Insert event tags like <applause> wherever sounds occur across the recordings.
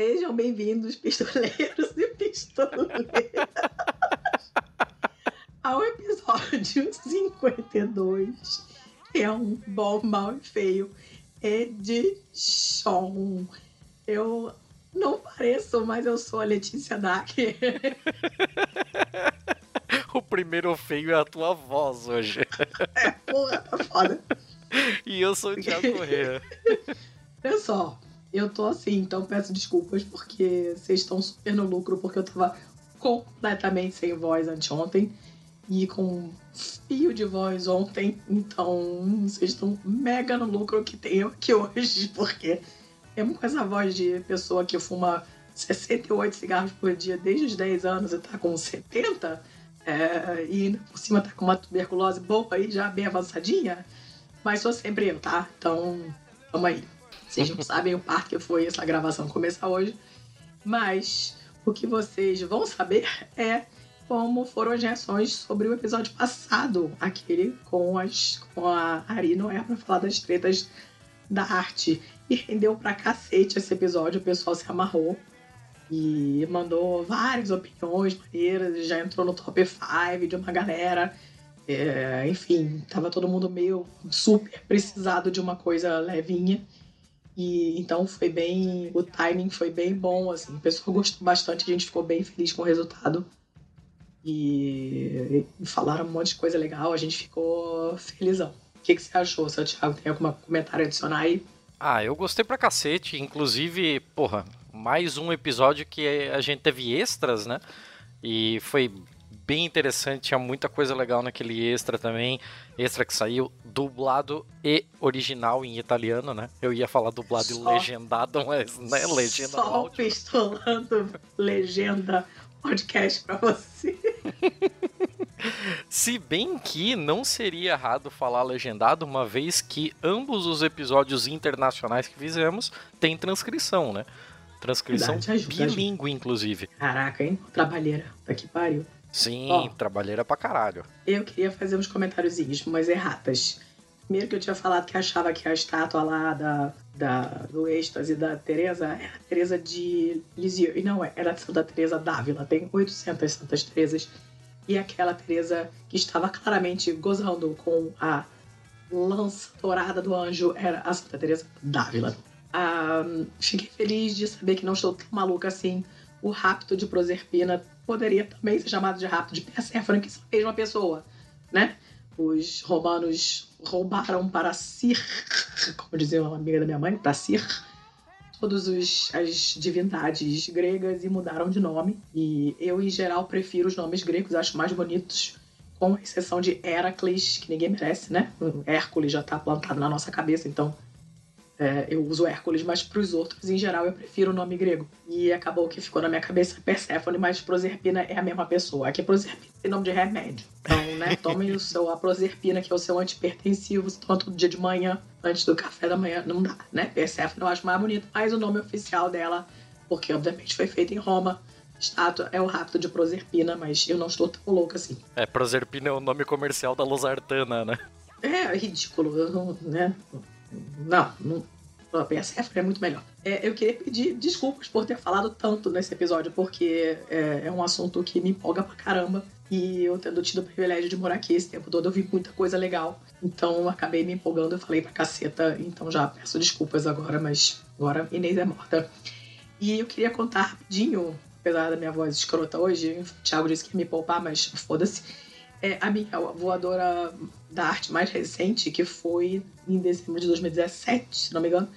Sejam bem-vindos, pistoleiros e pistoleiras, ao episódio 52. É um bom, mal e feio edition. Eu não pareço, mas eu sou a Letícia Dack. <laughs> o primeiro feio é a tua voz hoje. É, porra, tá foda. E eu sou o Thiago Corrêa. Só, <laughs> eu tô assim, então peço desculpas porque vocês estão super no lucro, porque eu tava completamente sem voz anteontem e com fio de voz ontem, então vocês estão mega no lucro que tenho aqui hoje, porque mesmo com essa voz de pessoa que fuma 68 cigarros por dia desde os 10 anos e tá com 70, é, e por cima tá com uma tuberculose boa aí, já bem avançadinha, mas sou sempre eu, tá? Então, vamos aí. Vocês não sabem o par que foi essa gravação começar hoje, mas o que vocês vão saber é como foram as reações sobre o episódio passado, aquele com, as, com a Ari Noé para falar das tretas da arte. E rendeu pra cacete esse episódio, o pessoal se amarrou e mandou várias opiniões maneiras, já entrou no top 5 de uma galera. É, enfim, tava todo mundo meio super precisado de uma coisa levinha. E então foi bem. O timing foi bem bom, assim. O pessoal gostou bastante, a gente ficou bem feliz com o resultado. E, e falaram um monte de coisa legal, a gente ficou felizão. O que, que você achou, seu Thiago? Tem algum comentário adicionar aí? Ah, eu gostei pra cacete. Inclusive, porra, mais um episódio que a gente teve extras, né? E foi bem interessante, tinha muita coisa legal naquele extra também. Extra que saiu dublado e original em italiano, né? Eu ia falar dublado Só... e legendado, mas né, legenda Só áudio. <laughs> pistolando legenda podcast pra você. <laughs> Se bem que não seria errado falar legendado, uma vez que ambos os episódios internacionais que fizemos têm transcrição, né? Transcrição bilíngue, inclusive. Caraca, hein? Trabalheira. Tá que pariu. Sim, Ó, trabalheira pra caralho. Eu queria fazer uns comentáriozinhos, umas erratas. Primeiro que eu tinha falado que achava que a estátua lá da, da, do êxtase da Teresa era a Teresa de Lisieux. E não é, era a Santa Teresa d'Ávila. Tem 800 Santas Teresas. E aquela Teresa que estava claramente gozando com a lança dourada do anjo era a Santa Teresa d'Ávila. Ah, fiquei feliz de saber que não estou tão maluca assim. O rapto de Proserpina poderia também ser chamado de rapto de Perséfone, que são a mesma pessoa, né? Os romanos roubaram para si, como dizia uma amiga da minha mãe, para si, todas as divindades gregas e mudaram de nome. E eu, em geral, prefiro os nomes gregos, acho mais bonitos, com exceção de Heracles, que ninguém merece, né? Hércules já está plantado na nossa cabeça, então é, eu uso Hércules, mas para os outros, em geral, eu prefiro o nome grego. E acabou que ficou na minha cabeça <laughs> Perséfone, mas Proserpina é a mesma pessoa. Aqui Proserpina tem nome de remédio. Então, né, <laughs> tomem o seu a Proserpina, que é o seu antipertensivo, se toma todo dia de manhã, antes do café da manhã. Não dá, né? Perséfone eu acho mais bonito, mas o nome oficial dela, porque obviamente foi feito em Roma, estátua é o rapto de Proserpina, mas eu não estou tão louca assim. É, Proserpina é o nome comercial da Losartana, né? É, ridículo, né? Não, não. A PSF é muito melhor. É, eu queria pedir desculpas por ter falado tanto nesse episódio, porque é, é, um assunto que me empolga pra caramba. E eu tendo tido o privilégio de morar aqui esse tempo todo, eu vi muita coisa legal. Então acabei me empolgando, eu falei pra caceta. Então já peço desculpas agora, mas agora Inês é morta. E eu queria contar rapidinho, apesar da minha voz escrota hoje, o Thiago disse que ia me poupar, mas foda-se é, a minha voadora da arte mais recente, que foi em dezembro de 2017, se não me engano,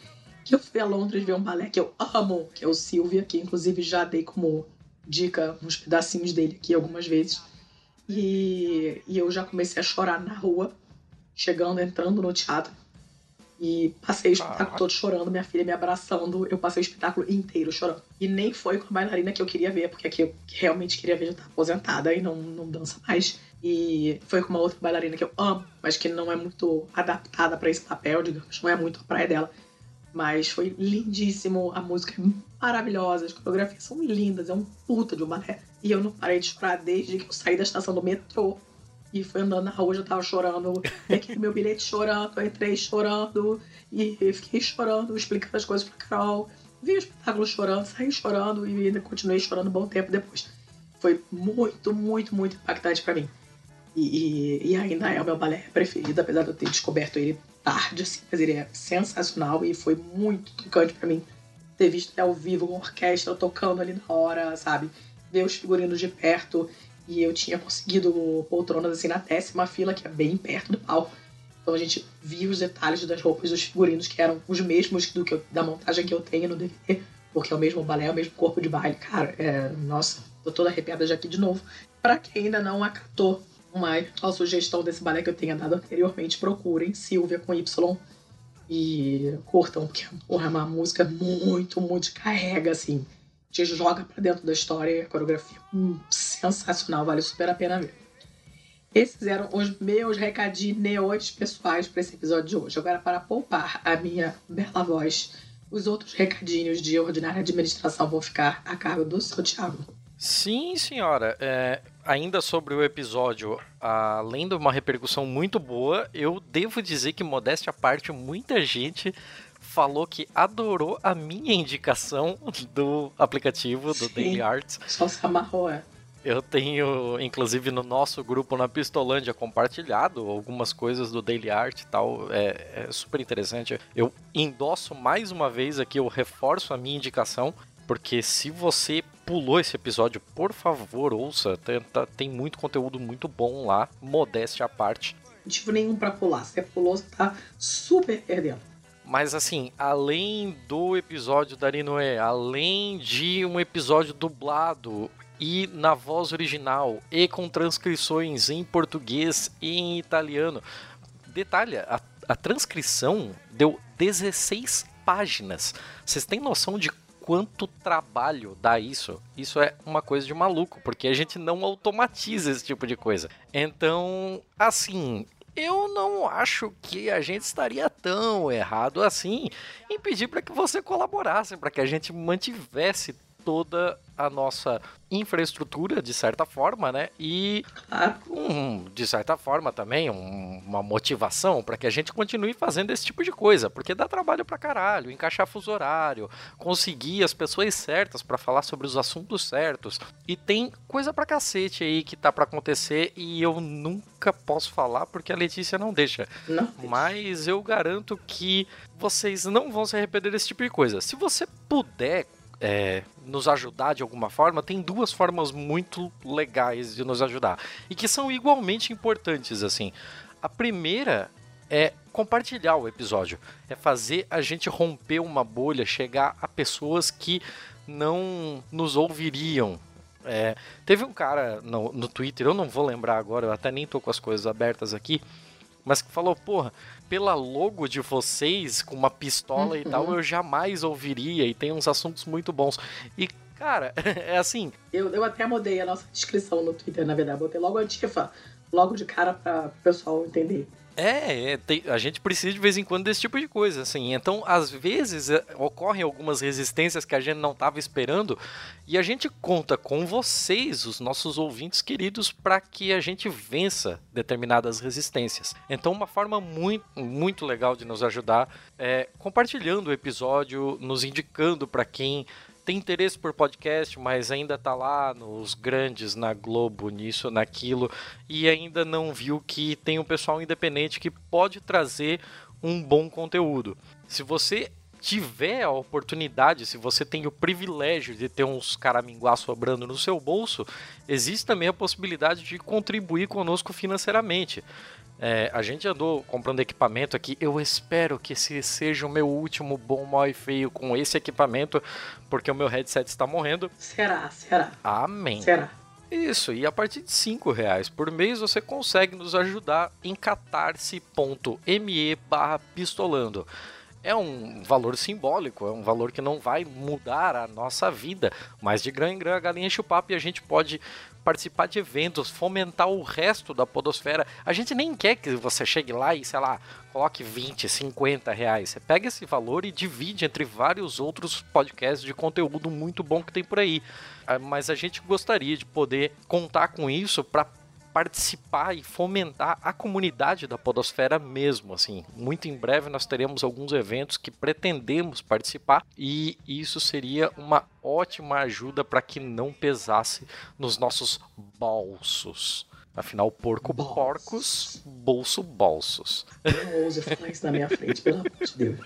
que eu fui a Londres ver um balé que eu amo, que é o Silvia, que inclusive já dei como dica uns pedacinhos dele aqui algumas vezes. E, e eu já comecei a chorar na rua, chegando, entrando no teatro. E passei o espetáculo todo chorando, minha filha me abraçando. Eu passei o espetáculo inteiro chorando. E nem foi com a bailarina que eu queria ver, porque aqui eu realmente queria ver já tá aposentada e não, não dança mais. E foi com uma outra bailarina que eu amo, mas que não é muito adaptada para esse papel, digamos, não é muito a praia dela. Mas foi lindíssimo, a música é maravilhosa, as coreografias são lindas, é um puta de uma balé. E eu não parei de chorar desde que eu saí da estação do metrô e fui andando na rua, já tava chorando. Peguei meu bilhete chorando, entrei chorando e fiquei chorando, explicando as coisas pra Carol. Vi o espetáculo chorando, saí chorando e ainda continuei chorando um bom tempo depois. Foi muito, muito, muito impactante para mim. E, e, ainda é o meu balé preferido, apesar de eu ter descoberto ele tarde, assim, mas ele é sensacional e foi muito tocante para mim ter visto ele ao vivo com orquestra tocando ali na hora, sabe? Ver os figurinos de perto e eu tinha conseguido poltronas assim na décima fila, que é bem perto do palco. Então a gente via os detalhes das roupas dos figurinos, que eram os mesmos do que eu, da montagem que eu tenho no DVD, porque é o mesmo balé, é o mesmo corpo de baile. Cara, é, nossa, tô toda arrepiada já aqui de novo. Para quem ainda não acatou uma eventual sugestão desse balé que eu tenha dado anteriormente, procurem Silvia com Y e curtam, porque porra, é uma música muito, muito carrega, assim. Te joga pra dentro da história e a coreografia hum, sensacional, vale super a pena ver. Esses eram os meus recadinhos pessoais para esse episódio de hoje. Agora, para poupar a minha bela voz, os outros recadinhos de ordinária administração vão ficar a cargo do seu Thiago. Sim, senhora. É, ainda sobre o episódio, além de uma repercussão muito boa, eu devo dizer que, modéstia à parte, muita gente falou que adorou a minha indicação do aplicativo do Sim, Daily Arts. Só se amarrou, é. Eu tenho, inclusive, no nosso grupo na Pistolândia, compartilhado algumas coisas do Daily Art e tal. É, é super interessante. Eu endosso mais uma vez aqui, eu reforço a minha indicação. Porque se você pulou esse episódio, por favor, ouça. Tem, tá, tem muito conteúdo muito bom lá, modéstia à parte. Motivo nenhum para pular. Se pulou, você tá super perdendo. Mas assim, além do episódio da Rinoé, além de um episódio dublado e na voz original e com transcrições em português e em italiano. Detalhe, a, a transcrição deu 16 páginas. Vocês têm noção de quanto trabalho dá isso. Isso é uma coisa de maluco, porque a gente não automatiza esse tipo de coisa. Então, assim, eu não acho que a gente estaria tão errado assim em pedir para que você colaborasse, para que a gente mantivesse toda a nossa infraestrutura, de certa forma, né? E, um, de certa forma, também um, uma motivação para que a gente continue fazendo esse tipo de coisa, porque dá trabalho pra caralho, encaixar fuso horário, conseguir as pessoas certas para falar sobre os assuntos certos. E tem coisa pra cacete aí que tá para acontecer e eu nunca posso falar porque a Letícia não deixa. Não. Mas eu garanto que vocês não vão se arrepender desse tipo de coisa. Se você puder é, nos ajudar de alguma forma, tem duas formas muito legais de nos ajudar e que são igualmente importantes assim. A primeira é compartilhar o episódio, é fazer a gente romper uma bolha, chegar a pessoas que não nos ouviriam. É, teve um cara no, no Twitter, eu não vou lembrar agora, eu até nem tô com as coisas abertas aqui, mas que falou, porra, pela logo de vocês, com uma pistola uhum. e tal, eu jamais ouviria e tem uns assuntos muito bons. E, cara, <laughs> é assim. Eu, eu até mudei a nossa descrição no Twitter, na verdade. Botei logo a Tifa, logo de cara para o pessoal entender. É, é a gente precisa de vez em quando desse tipo de coisa, assim. Então, às vezes, é, ocorrem algumas resistências que a gente não estava esperando e a gente conta com vocês, os nossos ouvintes queridos, para que a gente vença determinadas resistências. Então, uma forma muito, muito legal de nos ajudar é compartilhando o episódio, nos indicando para quem tem interesse por podcast, mas ainda tá lá nos grandes, na Globo, nisso, naquilo, e ainda não viu que tem um pessoal independente que pode trazer um bom conteúdo. Se você tiver a oportunidade, se você tem o privilégio de ter uns caraminguá sobrando no seu bolso, existe também a possibilidade de contribuir conosco financeiramente. É, a gente andou comprando equipamento aqui. Eu espero que esse seja o meu último bom, mal e feio com esse equipamento, porque o meu headset está morrendo. Será, será. Amém. Será. Isso, e a partir de 5 reais por mês você consegue nos ajudar em catarse.me barra pistolando. É um valor simbólico, é um valor que não vai mudar a nossa vida, mas de grã em grã a galinha enche o papo e a gente pode participar de eventos, fomentar o resto da podosfera. A gente nem quer que você chegue lá e, sei lá, coloque 20, 50 reais. Você pega esse valor e divide entre vários outros podcasts de conteúdo muito bom que tem por aí. Ah, mas a gente gostaria de poder contar com isso para participar e fomentar a comunidade da podosfera mesmo, assim. Muito em breve nós teremos alguns eventos que pretendemos participar e isso seria uma ótima ajuda para que não pesasse nos nossos bolsos. Afinal, porco, Bolsos. porcos, bolso, bolsos. Não ouse falar isso na minha frente, pelo amor de Deus.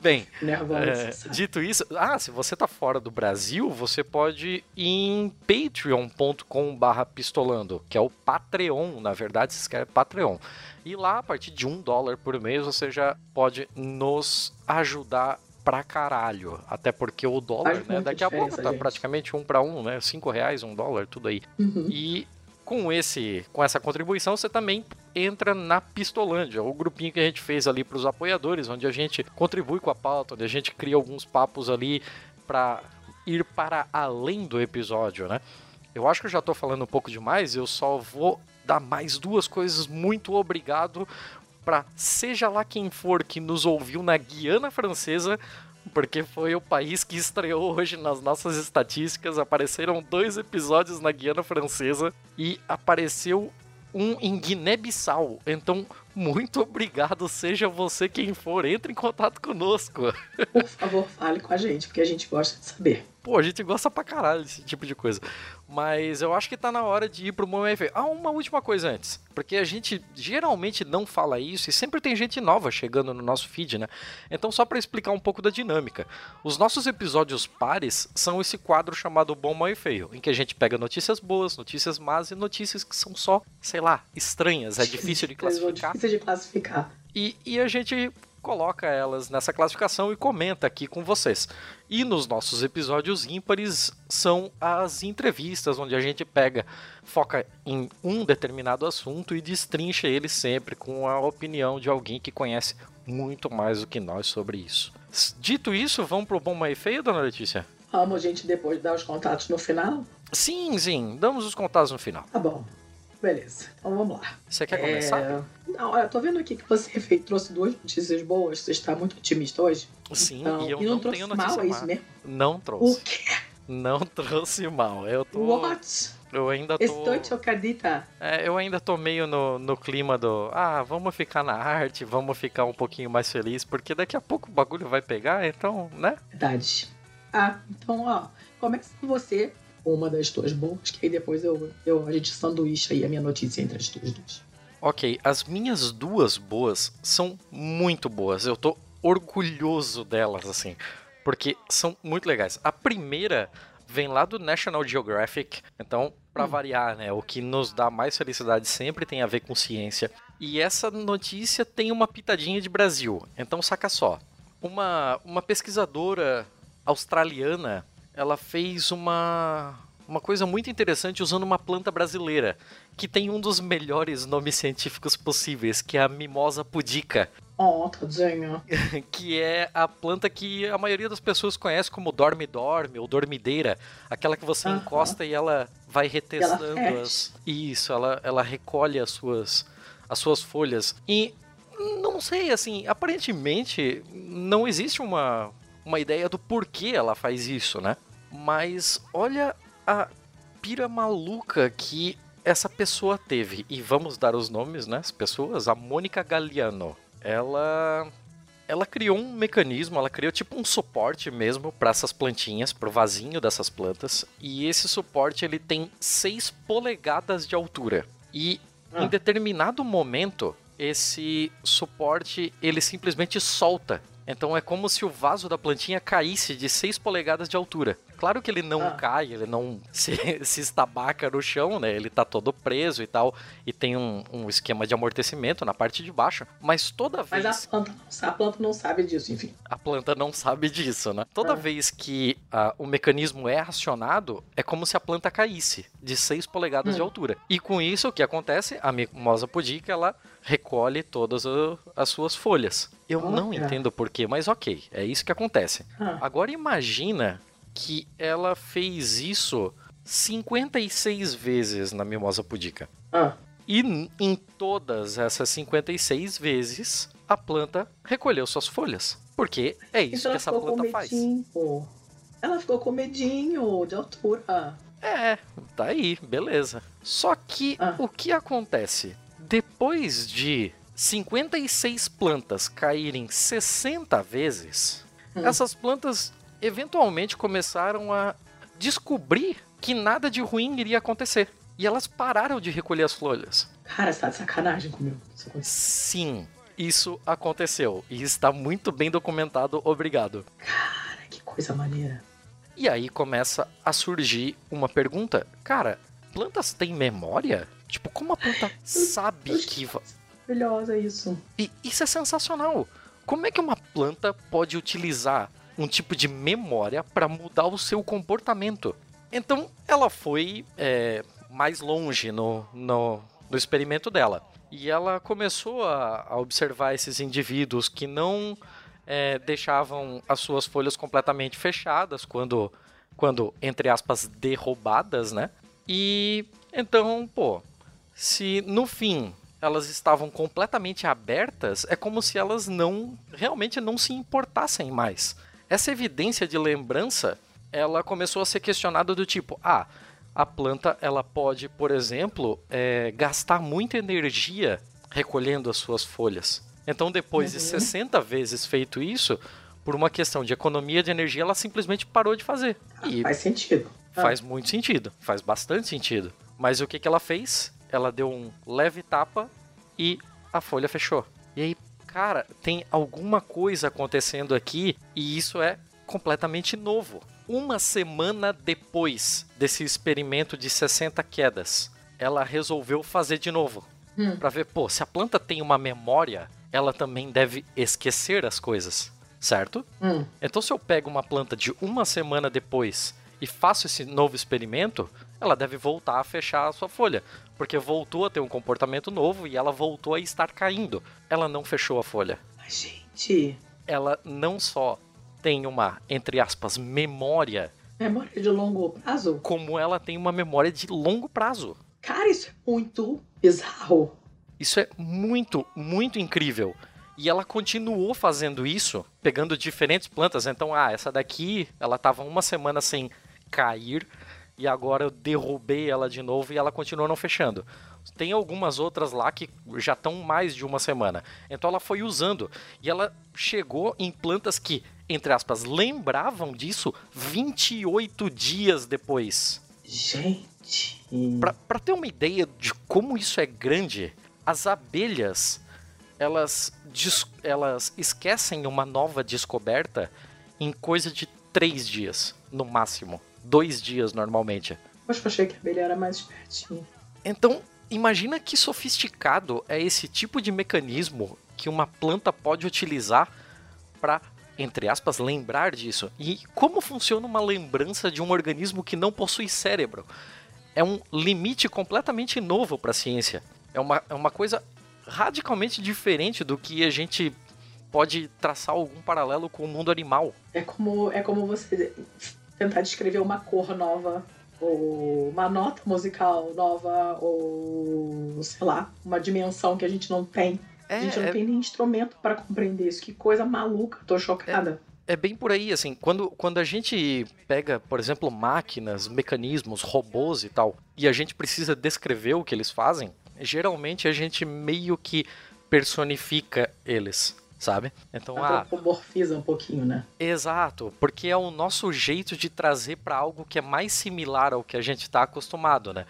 Bem, é, dito isso, ah, se você tá fora do Brasil, você pode ir em patreon.com barra pistolando, que é o Patreon, na verdade, se escreve Patreon. E lá, a partir de um dólar por mês, você já pode nos ajudar pra caralho. Até porque o dólar, né, daqui a pouco tá gente. praticamente um para um, né? Cinco reais, um dólar, tudo aí. Uhum. E com esse com essa contribuição você também entra na Pistolândia, o grupinho que a gente fez ali para os apoiadores, onde a gente contribui com a pauta, onde a gente cria alguns papos ali para ir para além do episódio, né? Eu acho que eu já estou falando um pouco demais, eu só vou dar mais duas coisas. Muito obrigado para seja lá quem for que nos ouviu na Guiana Francesa porque foi o país que estreou hoje nas nossas estatísticas. Apareceram dois episódios na Guiana Francesa e apareceu um em Guiné-Bissau. Então, muito obrigado, seja você quem for, entre em contato conosco. Por favor, fale com a gente, porque a gente gosta de saber. Pô, a gente gosta pra caralho desse tipo de coisa. Mas eu acho que tá na hora de ir pro momento. Ah, uma última coisa antes. Porque a gente geralmente não fala isso e sempre tem gente nova chegando no nosso feed, né? Então, só para explicar um pouco da dinâmica. Os nossos episódios pares são esse quadro chamado Bom, Mal e Feio, em que a gente pega notícias boas, notícias más e notícias que são só, sei lá, estranhas. É difícil de classificar. É difícil de classificar. E, e a gente coloca elas nessa classificação e comenta aqui com vocês. E nos nossos episódios ímpares são as entrevistas, onde a gente pega, foca em um determinado assunto e destrincha ele sempre com a opinião de alguém que conhece muito mais do que nós sobre isso. Dito isso, vamos pro bom mais feio, dona Letícia? Vamos, gente, depois dar os contatos no final? Sim, sim, damos os contatos no final. Tá bom. Beleza, então vamos lá. Você quer começar? É... Não, eu tô vendo aqui que você <laughs> fez, trouxe duas notícias boas. Você está muito otimista hoje. Sim, então, e eu e não, não trouxe tenho notícia mal, é isso mesmo? Não trouxe. O quê? Não trouxe mal. Eu tô. What? Eu ainda tô. Estou chocadita. É, eu ainda tô meio no, no clima do. Ah, vamos ficar na arte, vamos ficar um pouquinho mais feliz, porque daqui a pouco o bagulho vai pegar, então, né? Verdade. Ah, então, ó, começa com você uma das tuas boas, que aí depois eu, eu, a gente sanduíche aí a minha notícia entre as tuas duas. Ok, as minhas duas boas são muito boas. Eu tô orgulhoso delas, assim, porque são muito legais. A primeira vem lá do National Geographic, então, para hum. variar, né, o que nos dá mais felicidade sempre tem a ver com ciência. E essa notícia tem uma pitadinha de Brasil. Então, saca só. Uma, uma pesquisadora australiana ela fez uma, uma coisa muito interessante usando uma planta brasileira, que tem um dos melhores nomes científicos possíveis, que é a mimosa pudica. Oh, tadinha. <laughs> que é a planta que a maioria das pessoas conhece como dorme-dorme ou dormideira. Aquela que você uh -huh. encosta e ela vai retestando ela as. Isso, ela, ela recolhe as suas, as suas folhas. E não sei, assim, aparentemente não existe uma, uma ideia do porquê ela faz isso, né? Mas olha a pira maluca que essa pessoa teve. E vamos dar os nomes, né? As pessoas. A Mônica Galliano. Ela. Ela criou um mecanismo, ela criou tipo um suporte mesmo para essas plantinhas, pro vasinho dessas plantas. E esse suporte ele tem 6 polegadas de altura. E ah. em determinado momento, esse suporte ele simplesmente solta Então é como se o vaso da plantinha caísse de 6 polegadas de altura. Claro que ele não ah. cai, ele não <laughs> se, se estabaca no chão, né? Ele tá todo preso e tal. E tem um, um esquema de amortecimento na parte de baixo. Mas toda vez. Mas a planta, não, a planta não sabe disso, enfim. A planta não sabe disso, né? Toda ah. vez que uh, o mecanismo é acionado, é como se a planta caísse de 6 polegadas hum. de altura. E com isso, o que acontece? A mimosa pudica, ela recolhe todas as suas folhas. Eu oh, não entendo porquê, mas ok, é isso que acontece. Ah. Agora imagina que ela fez isso 56 vezes na mimosa pudica. Ah. E em todas essas 56 vezes, a planta recolheu suas folhas. Porque é isso então que essa planta faz. Ela ficou com medinho de altura. É, tá aí, beleza. Só que ah. o que acontece? Depois de 56 plantas caírem 60 vezes, hum. essas plantas eventualmente começaram a descobrir que nada de ruim iria acontecer. E elas pararam de recolher as folhas. Cara, você tá de sacanagem comigo. Sim, isso aconteceu. E está muito bem documentado, obrigado. Cara, que coisa maneira. E aí começa a surgir uma pergunta. Cara, plantas têm memória? Tipo, como a planta sabe que. Maravilhosa isso. E isso é sensacional. Como é que uma planta pode utilizar um tipo de memória para mudar o seu comportamento? Então, ela foi é, mais longe no, no, no, experimento dela. E ela começou a, a observar esses indivíduos que não é, deixavam as suas folhas completamente fechadas quando, quando, entre aspas, derrubadas, né? E então, pô, se no fim elas estavam completamente abertas, é como se elas não realmente não se importassem mais. Essa evidência de lembrança, ela começou a ser questionada do tipo, ah, a planta ela pode, por exemplo, é, gastar muita energia recolhendo as suas folhas. Então, depois uhum. de 60 vezes feito isso, por uma questão de economia de energia, ela simplesmente parou de fazer. Ah, e faz sentido. Faz ah. muito sentido, faz bastante sentido. Mas o que, que ela fez? Ela deu um leve tapa e a folha fechou. E aí, cara, tem alguma coisa acontecendo aqui e isso é completamente novo. Uma semana depois desse experimento de 60 quedas, ela resolveu fazer de novo. Hum. Pra ver, pô, se a planta tem uma memória, ela também deve esquecer as coisas, certo? Hum. Então, se eu pego uma planta de uma semana depois e faço esse novo experimento, ela deve voltar a fechar a sua folha, porque voltou a ter um comportamento novo e ela voltou a estar caindo. Ela não fechou a folha. Gente. Ela não só tem uma, entre aspas, memória. Memória de longo prazo? Como ela tem uma memória de longo prazo. Cara, isso é muito bizarro. Isso é muito, muito incrível. E ela continuou fazendo isso, pegando diferentes plantas. Então, ah, essa daqui, ela tava uma semana sem cair e agora eu derrubei ela de novo e ela continua não fechando. Tem algumas outras lá que já estão mais de uma semana. Então ela foi usando e ela chegou em plantas que, entre aspas, lembravam disso 28 dias depois. Gente. Para ter uma ideia de como isso é grande, as abelhas elas, elas esquecem uma nova descoberta em coisa de três dias, no máximo dois dias normalmente. Poxa, eu achei que a abelha era mais espertinha. Então, imagina que sofisticado é esse tipo de mecanismo que uma planta pode utilizar para, entre aspas, lembrar disso. E como funciona uma lembrança de um organismo que não possui cérebro? É um limite completamente novo para a ciência. É uma, é uma coisa radicalmente diferente do que a gente pode traçar algum paralelo com o mundo animal. É como, é como você tentar descrever uma cor nova, ou uma nota musical nova, ou sei lá, uma dimensão que a gente não tem. É, a gente não é... tem nem instrumento para compreender isso. Que coisa maluca, tô chocada. É, é bem por aí, assim, quando, quando a gente pega, por exemplo, máquinas, mecanismos, robôs e tal, e a gente precisa descrever o que eles fazem, geralmente a gente meio que personifica eles sabe? Então, Antropomorfiza ah, um pouquinho, né? Exato, porque é o nosso jeito de trazer para algo que é mais similar ao que a gente está acostumado, né?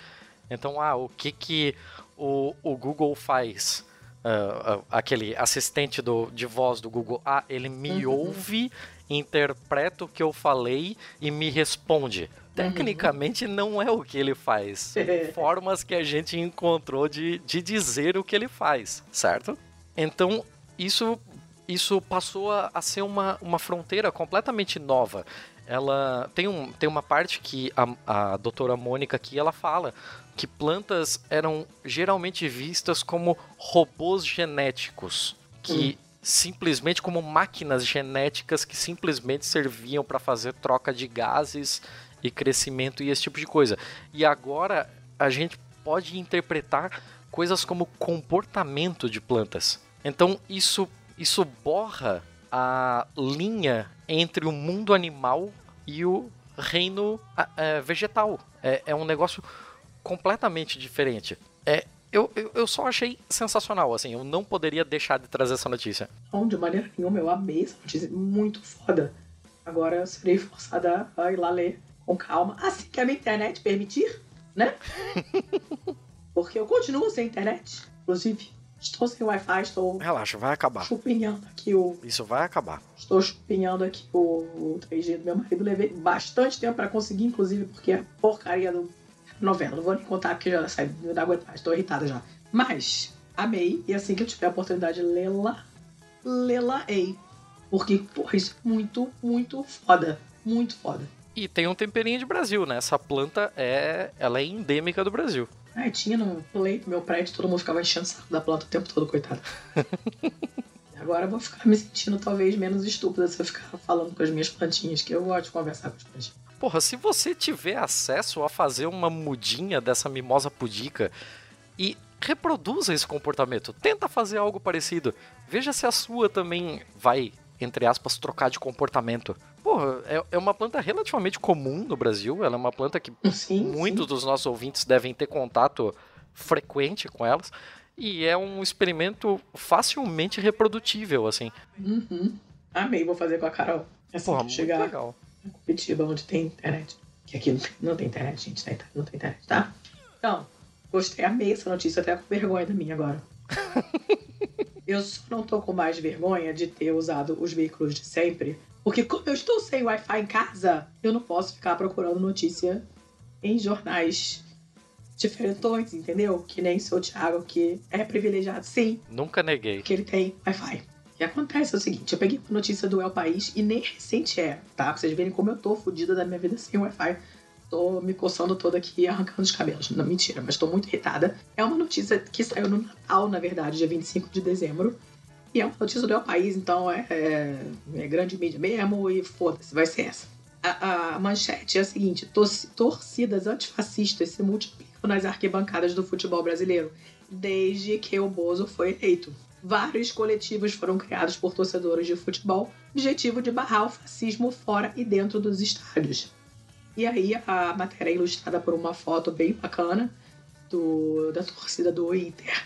Então, ah, o que que o, o Google faz? uh, uh, aquele assistente do, de voz do Google, ah, ele me uhum. ouve, interpreta o que eu falei e me responde. Uhum. Tecnicamente não é o que ele faz. <laughs> Formas que a gente encontrou de, de dizer o que ele faz, certo? Então, isso, isso passou a, ser uma, uma fronteira completamente nova ela tem, um, tem uma parte que a, a doutora Mônica aqui ela fala que plantas eram geralmente vistas como robôs genéticos, que hum. simplesmente como máquinas genéticas que simplesmente serviam para fazer troca de gases e crescimento e esse tipo de coisa. E agora a gente pode interpretar coisas como comportamento de plantas. Então isso isso borra a linha entre o mundo animal e o reino é, vegetal. É, é um negócio completamente diferente. É, eu, eu, eu, só achei sensacional, assim, eu não poderia deixar de trazer essa notícia. Não, de maneira nenhuma, eu amei essa notícia, muito foda. Agora eu serei forçada a ir lá ler com calma, assim que a minha internet permitir, né? <laughs> Porque eu continuo sem internet, inclusive. Estou sem Wi-Fi, estou. Relaxa, vai acabar. Chupinhando aqui o. Isso vai acabar. Estou chupinhando aqui o, o 3G do meu marido. Levei bastante tempo para conseguir, inclusive, porque a porcaria do novela. Não vou nem contar porque já sai, não aguento mais, estou irritada já. Mas, amei, e assim que eu tiver a oportunidade de lê-la, lê-la-ei. Porque, porra, isso é muito, muito foda. Muito foda. E tem um temperinho de Brasil, né? Essa planta é. Ela é endêmica do Brasil. Ah, tinha no pleito, meu prédio, todo mundo ficava enchendo o saco da planta o tempo todo, coitado. <laughs> Agora eu vou ficar me sentindo talvez menos estúpida se eu ficar falando com as minhas plantinhas, que eu gosto de conversar com as plantinhas. Porra, se você tiver acesso a fazer uma mudinha dessa mimosa pudica e reproduza esse comportamento, tenta fazer algo parecido. Veja se a sua também vai, entre aspas, trocar de comportamento. Porra, é, é uma planta relativamente comum no Brasil. Ela é uma planta que sim, muitos sim. dos nossos ouvintes devem ter contato frequente com elas. E é um experimento facilmente reprodutível, assim. Uhum. Amei, vou fazer com a Carol. Assim Porra, muito chegar. legal. Curitiba, onde tem internet. Que aqui não tem internet, gente. Tá não tem internet, tá? Então, gostei, amei essa notícia, até com vergonha da minha agora. <laughs> eu só não tô com mais vergonha de ter usado os veículos de sempre. Porque como eu estou sem Wi-Fi em casa, eu não posso ficar procurando notícia em jornais diferentões, entendeu? Que nem seu Thiago, que é privilegiado, sim. Nunca neguei. Que ele tem Wi-Fi. O que acontece é o seguinte, eu peguei uma notícia do El País e nem recente é, tá? Pra vocês verem como eu tô fodida da minha vida sem Wi-Fi. Tô me coçando toda aqui <laughs> arrancando os cabelos. Não, mentira, mas tô muito irritada. É uma notícia que saiu no Natal, na verdade, dia 25 de dezembro. E é uma notícia do El País, então é, é, é grande mídia mesmo e foda-se, vai ser essa. A, a, manchete é a seguinte: torcidas antifascistas se multiplicam nas arquibancadas do futebol brasileiro desde que o Bozo foi eleito vários coletivos foram criados por torcedores de futebol, objetivo de barrar o fascismo fora e dentro dos estádios. E aí a matéria é ilustrada por uma foto bem bacana do, da torcida do Inter,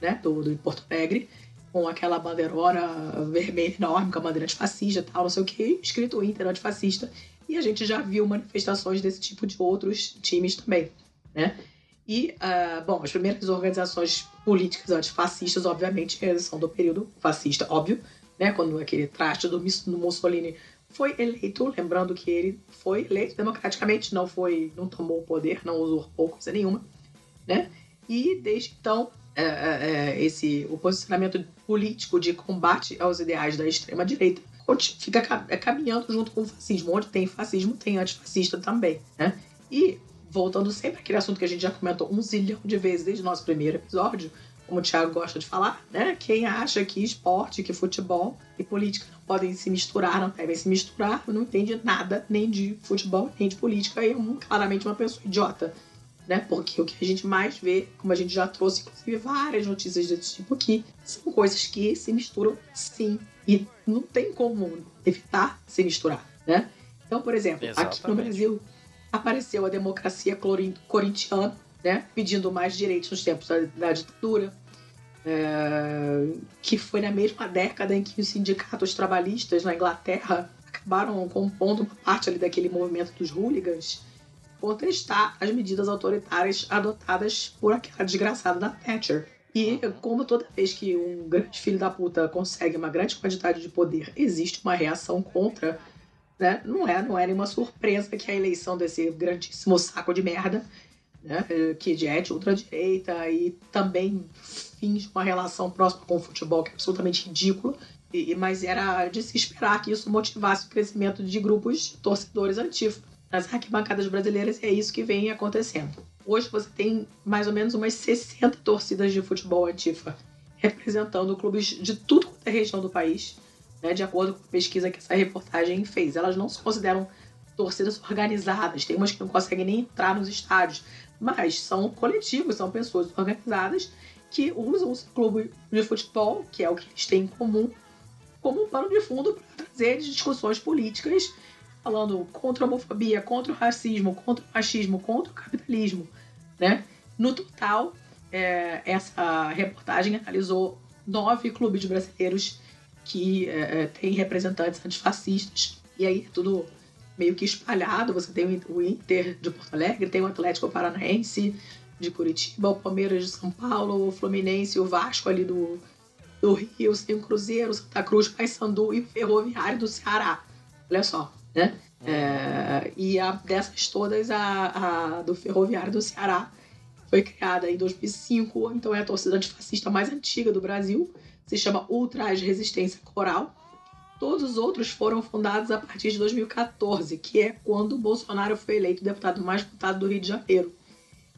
né, do, do Porto Alegre, com aquela bandeirona vermelha enorme, com a bandeira antifascista e tal, não sei o que, escrito Inter antifascista. E a gente já viu manifestações desse tipo de outros times também, né? E, uh, bom, as primeiras organizações políticas antifascistas, obviamente, são do período fascista, óbvio, né? Quando aquele traste do, do Mussolini foi eleito, lembrando que ele foi eleito democraticamente, não foi, não tomou o poder, não usurpou coisa nenhuma, né? E desde então, é, é, é esse o posicionamento político de combate aos ideais da extrema direita fica caminhando junto com o fascismo. Onde tem fascismo, tem antifascista também, né? E voltando sempre àquele assunto que a gente já comentou um zilhão de vezes desde o nosso primeiro episódio, como o Thiago gosta de falar, né? Quem acha que esporte, que futebol e política podem se misturar, não devem se misturar, não entende nada nem de futebol, nem de política, e é um, claramente uma pessoa idiota. Né? Porque o que a gente mais vê, como a gente já trouxe, inclusive, várias notícias desse tipo aqui, são coisas que se misturam sim. E não tem como evitar se misturar, né? Então, por exemplo, Exatamente. aqui no Brasil, apareceu a democracia corintiana, né, pedindo mais direitos nos tempos da, da ditadura, é, que foi na mesma década em que os sindicatos trabalhistas na Inglaterra acabaram compondo uma parte ali daquele movimento dos hooligans contestar as medidas autoritárias adotadas por aquela desgraçada da Thatcher. E como toda vez que um grande filho da puta consegue uma grande quantidade de poder, existe uma reação contra, né? Não é, não é nenhuma surpresa que a eleição desse grandíssimo saco de merda, né? Que é de ultradireita e também finge uma relação próxima com o futebol que é absolutamente ridícula. E, mas era de se esperar que isso motivasse o crescimento de grupos de torcedores antigos nas arquibancadas brasileiras é isso que vem acontecendo. Hoje você tem mais ou menos umas 60 torcidas de futebol antifa representando clubes de tudo quanto é região do país, né, de acordo com a pesquisa que essa reportagem fez. Elas não se consideram torcidas organizadas, tem umas que não conseguem nem entrar nos estádios, mas são coletivos, são pessoas organizadas que usam o clube de futebol, que é o que eles têm em comum, como um pano de fundo para trazer discussões políticas falando contra a homofobia, contra o racismo, contra o machismo, contra o capitalismo, né? No total, é, essa reportagem analisou nove clubes brasileiros que é, é têm representantes antifascistas. E aí é tudo meio que espalhado. Você tem o Inter de Porto Alegre, tem o Atlético Paranaense de Curitiba, o Palmeiras de São Paulo, o Fluminense, o Vasco ali do, do Rio, tem o Cruzeiro, Santa Cruz, Paysandu e o Ferroviário do Ceará. Olha só, né? É, e a, dessas todas, a, a, do Ferroviário do Ceará foi criada em 2005, então é a torcida antifascista mais antiga do Brasil, se chama Ultras Resistência Coral. Todos os outros foram fundados a partir de 2014, que é quando o Bolsonaro foi eleito deputado mais votado do Rio de Janeiro.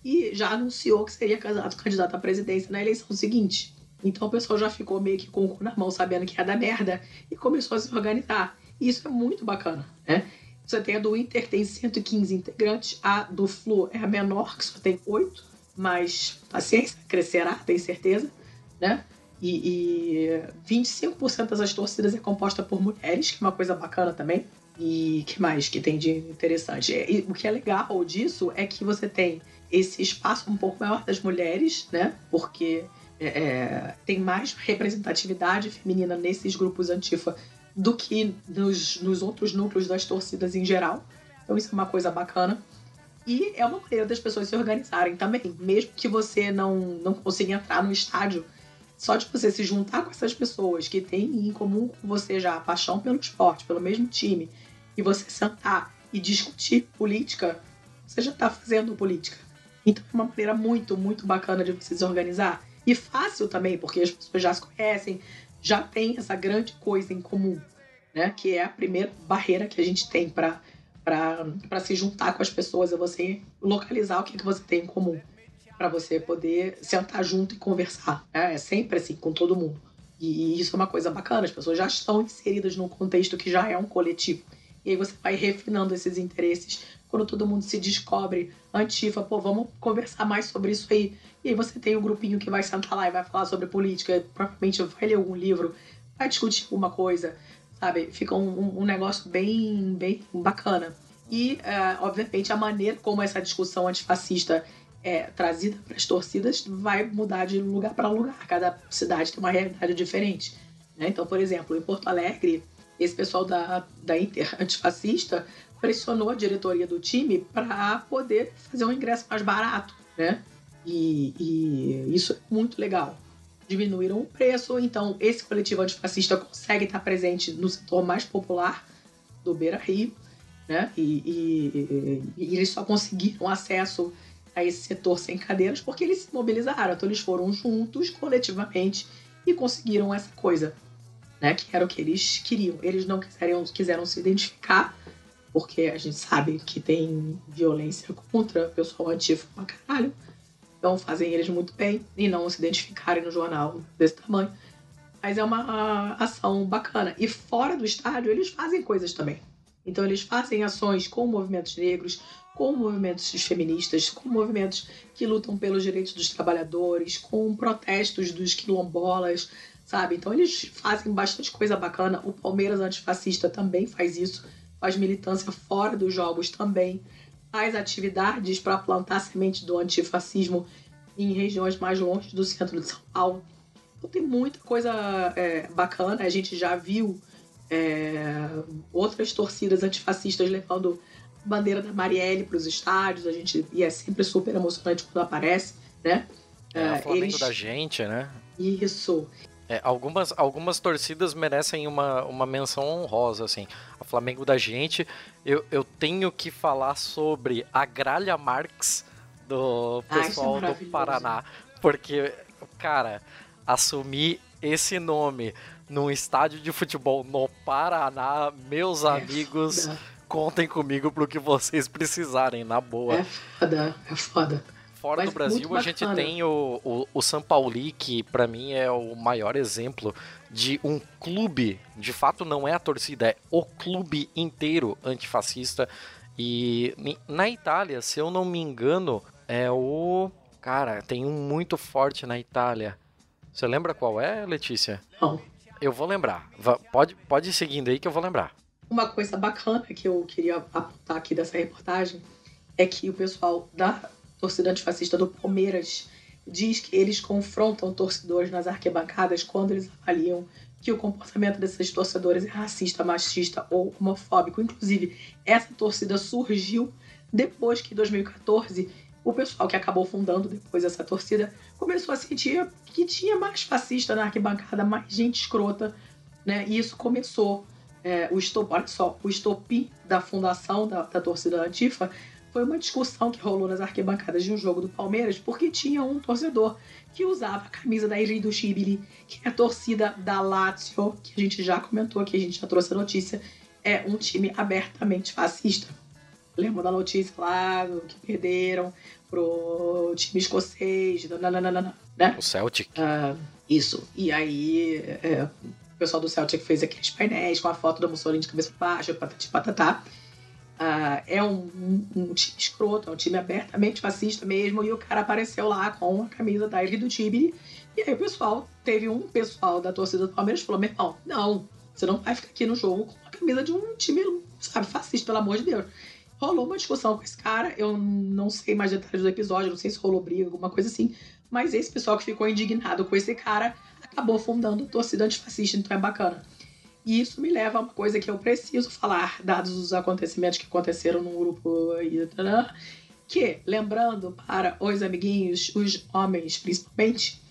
E já anunciou que seria candidato à presidência na eleição seguinte. Então o pessoal já ficou meio que com o cu na mão, sabendo que ia dar merda, e começou a se organizar. E isso é muito bacana, né? Você tem a do Inter, tem 115 integrantes. A do Flu é a menor, que só tem 8. Mas paciência, crescerá, tenho certeza, né? E, e 25% das torcidas é composta por mulheres, que é uma coisa bacana também. E que mais que tem de interessante? E, o que é legal disso é que você tem esse espaço um pouco maior das mulheres, né? Porque é, é tem mais representatividade feminina nesses grupos antifa do que nos, nos outros núcleos das torcidas em geral. Então isso é uma coisa bacana. E é uma maneira das pessoas se organizarem também. Mesmo que você não, não consiga entrar no estádio, só de você se juntar com essas pessoas que têm em comum com você já a paixão pelo esporte, pelo mesmo time, e você sentar e discutir política, você já está fazendo política. Então é uma maneira muito, muito bacana de você se organizar. E fácil também, porque as pessoas já se conhecem, já tem essa grande coisa em comum, né? Que é a primeira barreira que a gente tem para para se juntar com as pessoas, é você localizar o que, que você tem em comum, para você poder sentar junto e conversar. Né? É sempre assim, com todo mundo. E isso é uma coisa bacana, as pessoas já estão inseridas num contexto que já é um coletivo. E aí você vai refinando esses interesses. Quando todo mundo se descobre antifa, pô, vamos conversar mais sobre isso aí. E aí você tem o um grupinho que vai sentar lá e vai falar sobre política, provavelmente vai ler algum livro, vai discutir alguma coisa, sabe? Fica um, um negócio bem, bem bacana. E, uh, obviamente, a maneira como essa discussão antifascista é trazida para as torcidas vai mudar de lugar para lugar. Cada cidade tem uma realidade diferente. Né? Então, por exemplo, em Porto Alegre, esse pessoal da, da Inter <laughs> antifascista pressionou a diretoria do time para poder fazer um ingresso mais barato, né? E, e, isso é muito legal. Diminuíram o preço, então esse coletivo antifascista consegue estar presente no setor mais popular do Beira Rio, né? E, e, e eles só conseguiram acesso a esse setor sem cadeiras porque eles se mobilizaram, então eles foram juntos, coletivamente, e conseguiram essa coisa, né? Que era o que eles queriam. Eles não quiseram, quiseram se identificar porque a gente sabe que tem violência contra o pessoal ativo pra caralho. Então fazem eles muito bem e não se identificarem no jornal desse tamanho. Mas é uma ação bacana. E fora do estádio, eles fazem coisas também. Então eles fazem ações com movimentos negros, com movimentos feministas, com movimentos que lutam pelos direitos dos trabalhadores, com protestos dos quilombolas, sabe? Então eles fazem bastante coisa bacana. O Palmeiras Antifascista também faz isso, faz militância fora dos jogos também faz atividades para plantar semente do antifascismo em regiões mais longe do centro de São Paulo. Então tem muita coisa é, bacana. A gente já viu é, outras torcidas antifascistas levando a bandeira da Marielle para os estádios. A gente e é sempre super emocionante quando aparece, né? É, é Flamengo eles... da gente, né? Isso. É, algumas, algumas torcidas merecem uma, uma menção honrosa, assim. A Flamengo da gente, eu, eu tenho que falar sobre a Gralha Marx do pessoal Ai, é do Paraná. Porque, cara, assumir esse nome num estádio de futebol no Paraná, meus é amigos, contem comigo pro que vocês precisarem, na boa. É foda, é foda. Fora Mas do Brasil, a gente tem o, o, o São Pauli, que para mim é o maior exemplo de um clube, de fato não é a torcida, é o clube inteiro antifascista. E na Itália, se eu não me engano, é o. Cara, tem um muito forte na Itália. Você lembra qual é, Letícia? Não. Eu vou lembrar. Pode, pode ir seguindo aí que eu vou lembrar. Uma coisa bacana que eu queria apontar aqui dessa reportagem é que o pessoal da torcida antifascista do Palmeiras diz que eles confrontam torcedores nas arquibancadas quando eles avaliam que o comportamento desses torcedores é racista, machista ou homofóbico. Inclusive, essa torcida surgiu depois que em 2014 o pessoal que acabou fundando depois essa torcida começou a sentir que tinha mais fascista na arquibancada, mais gente escrota, né? E isso começou é, o estopim, olha só, o estopim da fundação da, da torcida Antifa foi uma discussão que rolou nas arquibancadas de um jogo do Palmeiras, porque tinha um torcedor que usava a camisa da Ilha do Chibili, que é a torcida da Lazio, que a gente já comentou aqui, a gente já trouxe a notícia, é um time abertamente fascista. Lembra da notícia lá que perderam pro time escocês, nananana, né? O Celtic. Uh, isso. E aí é, o pessoal do Celtic fez aqueles painéis com a foto da Mussolini de cabeça baixa, patati patatá. Uh, é um, um, um, time escroto, é um time abertamente fascista mesmo, e o cara apareceu lá com a camisa da Ilha do Tibi. E aí o pessoal, teve um pessoal da torcida do Palmeiras que falou: meu irmão, não, você não vai ficar aqui no jogo com a camisa de um time, sabe, fascista, pelo amor de Deus rolou uma discussão com esse cara. Eu não sei mais detalhes do episódio, não sei se rolou briga, alguma coisa assim. Mas esse pessoal que ficou indignado com esse cara acabou fundando a torcida antifascista, então é bacana. E isso me leva a uma coisa que eu preciso falar, dados os acontecimentos que aconteceram no grupo que, lembrando para os amiguinhos, os homens principalmente,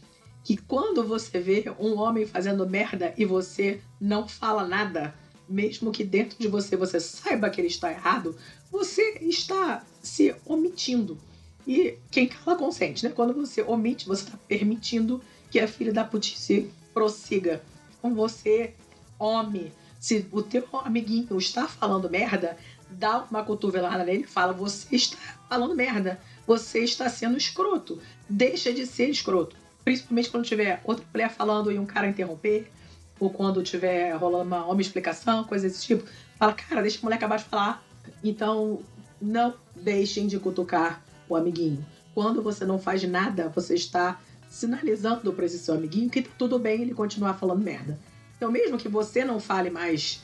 que quando você vê um homem fazendo merda e você não fala nada, mesmo que dentro de você você saiba que ele está errado, você está se omitindo. E quem cala consente, né? Quando você omite, você está permitindo que a filha da putice prossiga. Com você, homem, se o teu amiguinho está falando merda, dá uma cotovelada nele e fala: Você está falando merda. Você está sendo escroto. Deixa de ser escroto. Principalmente quando tiver outra mulher falando e um cara interromper, ou quando tiver rolando uma, uma explicação, coisa desse tipo. Fala, cara, deixa a mulher acabar de falar. Então, não deixem de cutucar o amiguinho. Quando você não faz nada, você está sinalizando para esse seu amiguinho que tá tudo bem ele continuar falando merda. Então, mesmo que você não fale mais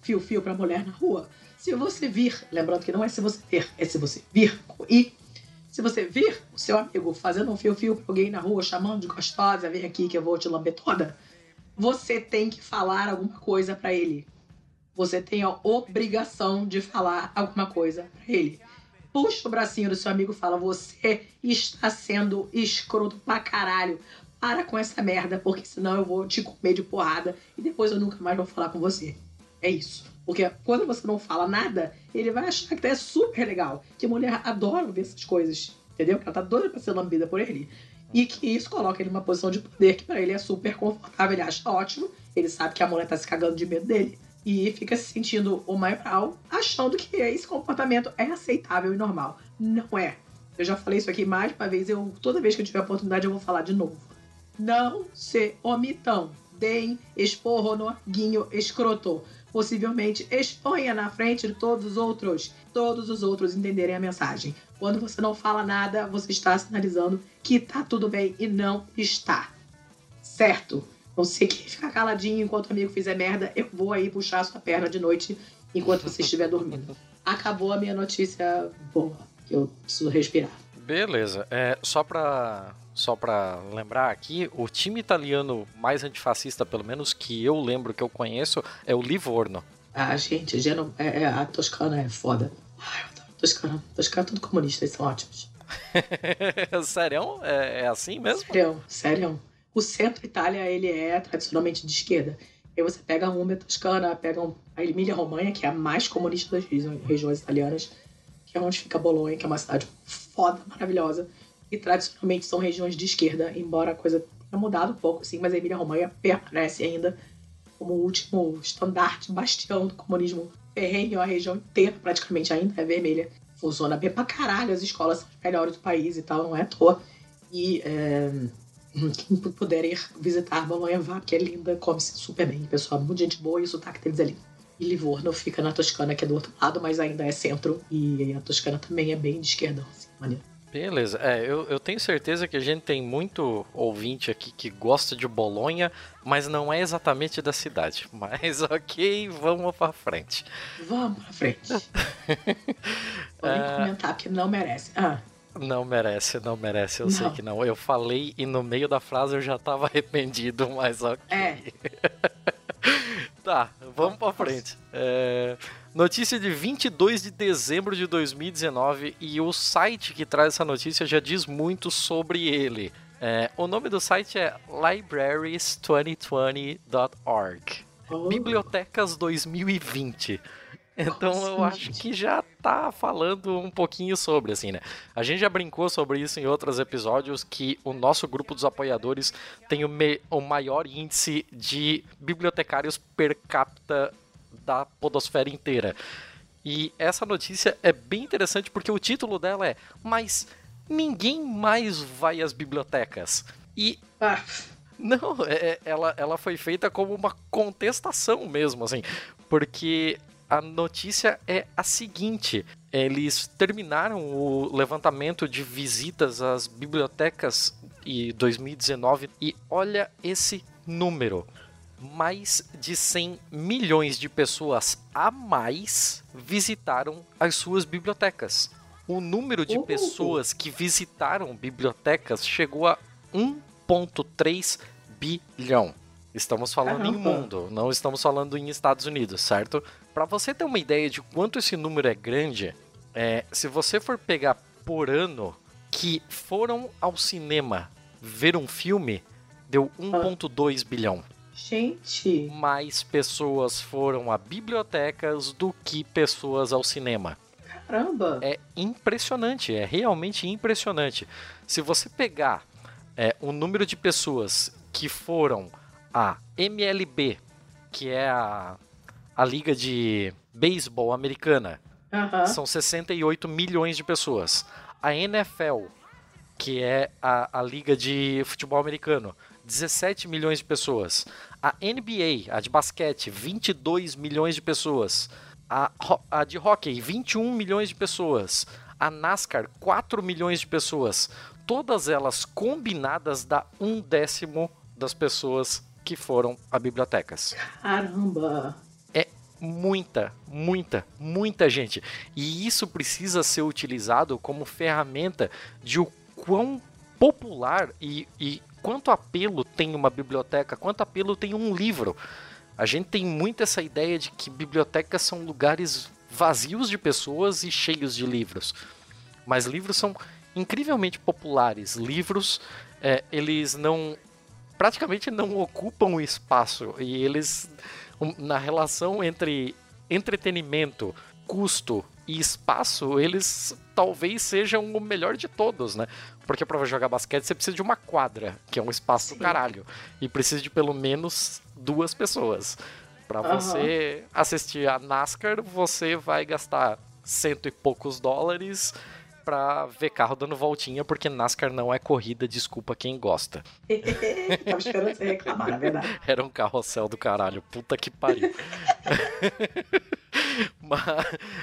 fio-fio para mulher na rua, se você vir, lembrando que não é se você ver, é se você vir e se você vir o seu amigo fazendo um fio-fio para alguém na rua, chamando de gostosa, vem aqui que eu vou te lamber toda, você tem que falar alguma coisa para ele você tem a obrigação de falar alguma coisa para ele. Puxa o bracinho do seu amigo e fala: Você está sendo escroto pra caralho. Para com essa merda, porque senão eu vou te comer de porrada e depois eu nunca mais vou falar com você. É isso. Porque quando você não fala nada, ele vai achar que é super legal. Que mulher adora ver essas coisas. Entendeu? Que ela tá doida pra ser lambida por ele. E que isso coloca ele numa posição de poder que para ele é super confortável. Ele acha ótimo. Ele sabe que a mulher tá se cagando de medo dele e fica se sentindo o maioral, achando que esse comportamento é aceitável e normal. Não é. Eu já falei isso aqui mais uma vez, eu toda vez que eu tiver oportunidade eu vou falar de novo. Não se omitam. Deem esporro no guinho escroto. Possivelmente exponha na frente de todos os outros. Todos os outros entenderem a mensagem. Quando você não fala nada, você está sinalizando que tá tudo bem e não está. Certo? Você que ficar caladinho enquanto o amigo fizer merda, eu vou aí puxar a sua perna de noite enquanto você estiver dormindo. Acabou a minha notícia boa, que eu preciso respirar. Beleza. É, só pra, só pra lembrar aqui, o time italiano mais antifascista, pelo menos que eu lembro, que eu conheço, é o Livorno. Ah, gente, Geno, é, é, a Toscana é foda. Ai, eu Toscana. Toscana é tudo comunista, eles são ótimos. <laughs> Sério? É, é, assim mesmo? Sério, sério. O centro-Itália, ele é tradicionalmente de esquerda. Aí você pega a Umbria Toscana, pega a Emília-Romanha, que é a mais comunista das regiões italianas, que é onde fica Bolonha, que é uma cidade foda, maravilhosa. E tradicionalmente são regiões de esquerda, embora a coisa tenha mudado um pouco, assim, mas a Emília-Romanha permanece ainda como o último estandarte, bastião do comunismo ferrenho. A região inteira praticamente ainda é vermelha. Funciona bem pra caralho, as escolas são as melhores do país e tal, não é à toa. E é, <laughs> quem puder ir visitar Bolonha, vá, porque é linda, come-se super bem, pessoal, muita gente boa e o sotaque deles é lindo. E Livorno fica na Toscana, que é do outro lado, mas ainda é centro, e a Toscana também é bem de esquerda, assim, maneiro. Beleza, é, eu, eu tenho certeza que a gente tem muito ouvinte aqui que gosta de Bolonha, mas não é exatamente da cidade. <laughs> Mas ok, vamos pra frente. Vamos pra frente. <laughs> Vou nem é... comentar, porque não merece. Ah. Não merece, não merece, eu não. sei que não. Eu falei e no meio da frase eu já tava <laughs> arrependido, mas ok. É. <laughs> tá, vamos pra frente. É... Notícia de 22 de dezembro de 2019 e o site que traz essa notícia já diz muito sobre ele. É, o nome do site é libraries2020.org. Oh. Bibliotecas 2020. Então Nossa, eu acho que já tá falando um pouquinho sobre, assim, né? A gente já brincou sobre isso em outros episódios, que o nosso grupo dos apoiadores tem o, o maior índice de bibliotecários per capita da podosfera inteira. E essa notícia é bem interessante porque o título dela é Mas ninguém mais vai às bibliotecas. E. Ah. Não, é, é, ela, ela foi feita como uma contestação mesmo, assim. Porque a notícia é a seguinte: eles terminaram o levantamento de visitas às bibliotecas em 2019 e olha esse número mais de 100 milhões de pessoas a mais visitaram as suas bibliotecas. O número de pessoas que visitaram bibliotecas chegou a 1,3 bilhão. Estamos falando Caramba. em mundo, não estamos falando em Estados Unidos, certo? Para você ter uma ideia de quanto esse número é grande, é, se você for pegar por ano que foram ao cinema ver um filme, deu 1,2 ah. bilhão. Gente. Mais pessoas foram a bibliotecas do que pessoas ao cinema. Caramba! É impressionante, é realmente impressionante. Se você pegar é, o número de pessoas que foram a MLB, que é a, a liga de beisebol americana, são 68 milhões de pessoas. A NFL, que é a, a liga de futebol americano, 17 milhões de pessoas. A NBA, a de basquete, 22 milhões de pessoas. A, a de hockey, 21 milhões de pessoas. A NASCAR, 4 milhões de pessoas. Todas elas combinadas dá um décimo das pessoas que foram a bibliotecas. Caramba! Muita, muita, muita gente. E isso precisa ser utilizado como ferramenta de o quão popular e, e quanto apelo tem uma biblioteca, quanto apelo tem um livro. A gente tem muito essa ideia de que bibliotecas são lugares vazios de pessoas e cheios de livros. Mas livros são incrivelmente populares. Livros, é, eles não. praticamente não ocupam espaço. E eles, na relação entre entretenimento, custo e espaço, eles talvez sejam o melhor de todos, né? Porque para jogar basquete você precisa de uma quadra, que é um espaço Sim. do caralho. E precisa de pelo menos duas pessoas. Para uhum. você assistir a NASCAR, você vai gastar cento e poucos dólares pra ver carro dando voltinha, porque NASCAR não é corrida, desculpa quem gosta. Tava esperando você reclamar, na verdade. <laughs> Era um carrossel do caralho, puta que pariu. <laughs> mas,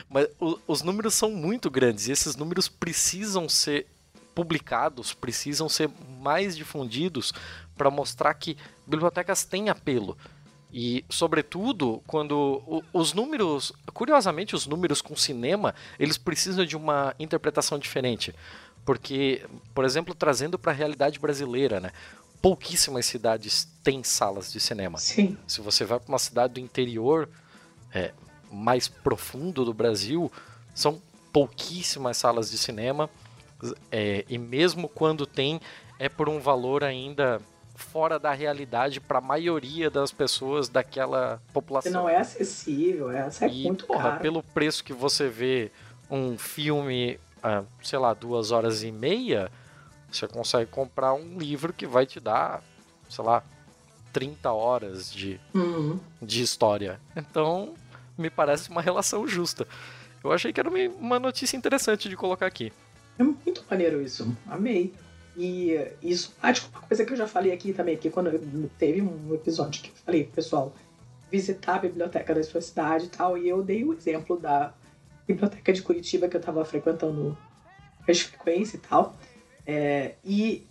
mas os números são muito grandes e esses números precisam ser publicados, precisam ser mais difundidos para mostrar que bibliotecas têm apelo. E, sobretudo, quando os números, curiosamente, os números com cinema, eles precisam de uma interpretação diferente. Porque, por exemplo, trazendo para a realidade brasileira, né? Pouquíssimas cidades têm salas de cinema. Sim. Se você vai para uma cidade do interior, é, mais profundo do Brasil, são pouquíssimas salas de cinema. É, e mesmo quando tem, é por um valor ainda fora da realidade para a maioria das pessoas daquela população. Não é acessível, é, é e, muito porra, caro. Pelo preço que você vê um filme, ah, sei lá, duas horas e meia, você consegue comprar um livro que vai te dar, sei lá, 30 horas de, uhum. de história. Então, me parece uma relação justa. Eu achei que era uma notícia interessante de colocar aqui. É muito maneiro isso. Amei. E isso bate com uma coisa que eu já falei aqui também, que quando teve um episódio que eu falei pessoal visitar a biblioteca da sua cidade e tal, e eu dei o exemplo da biblioteca de Curitiba que eu estava frequentando com frequência e tal. É, e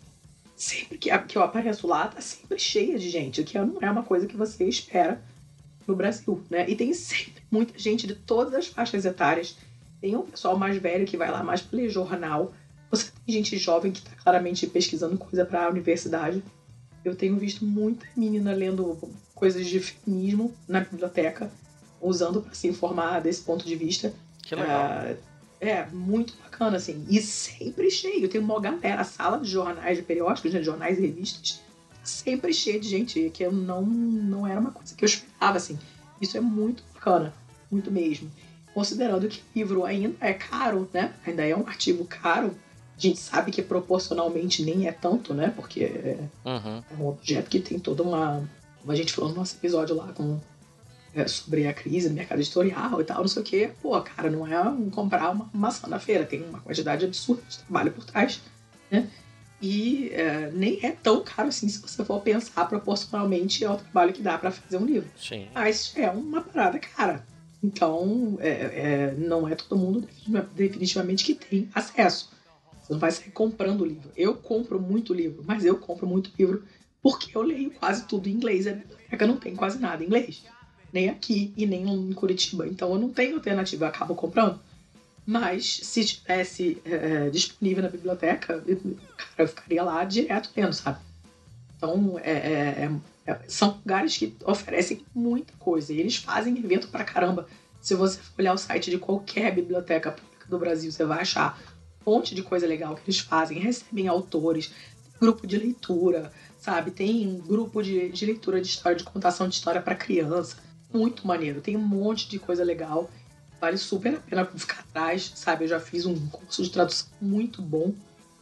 sempre que, que eu apareço lá, tá sempre cheia de gente, o que não é uma coisa que você espera no Brasil, né? E tem sempre muita gente de todas as faixas etárias. Tem um pessoal mais velho que vai lá mais para ler jornal. Você tem gente jovem que está claramente pesquisando coisa para a universidade. Eu tenho visto muita menina lendo coisas de feminismo na biblioteca, usando para se informar desse ponto de vista. Que legal. Uh, é, muito bacana, assim. E sempre cheio. Tem uma galera, a sala de jornais, de periódicos, né, de jornais e revistas, sempre cheia de gente, que eu não, não era uma coisa que eu esperava, assim. Isso é muito bacana, muito mesmo. Considerando que o livro ainda é caro, né? Ainda é um artigo caro. A gente sabe que proporcionalmente nem é tanto, né? Porque é, uhum. é um objeto que tem toda uma. Como a gente falou no nosso episódio lá com é, sobre a crise do mercado editorial e tal, não sei o quê. Pô, cara, não é um comprar uma maçã na feira, tem uma quantidade absurda de trabalho por trás, né? E é, nem é tão caro assim se você for pensar proporcionalmente ao trabalho que dá para fazer um livro. Sim. Mas é uma parada cara. Então, é, é, não é todo mundo definitivamente que tem acesso. Não vai sair comprando livro. Eu compro muito livro, mas eu compro muito livro porque eu leio quase tudo em inglês. A biblioteca não tem quase nada em inglês nem aqui e nem em Curitiba. Então eu não tenho alternativa, eu acabo comprando. Mas se tivesse é, disponível na biblioteca, eu, cara, eu ficaria lá direto lendo, sabe? Então é, é, é, é, são lugares que oferecem muita coisa e eles fazem evento pra caramba. Se você olhar o site de qualquer biblioteca pública do Brasil, você vai achar um monte de coisa legal que eles fazem, recebem autores, grupo de leitura, sabe? Tem um grupo de, de leitura de história, de contação de história para criança muito maneiro. Tem um monte de coisa legal. Vale super a pena ficar atrás, sabe? Eu já fiz um curso de tradução muito bom,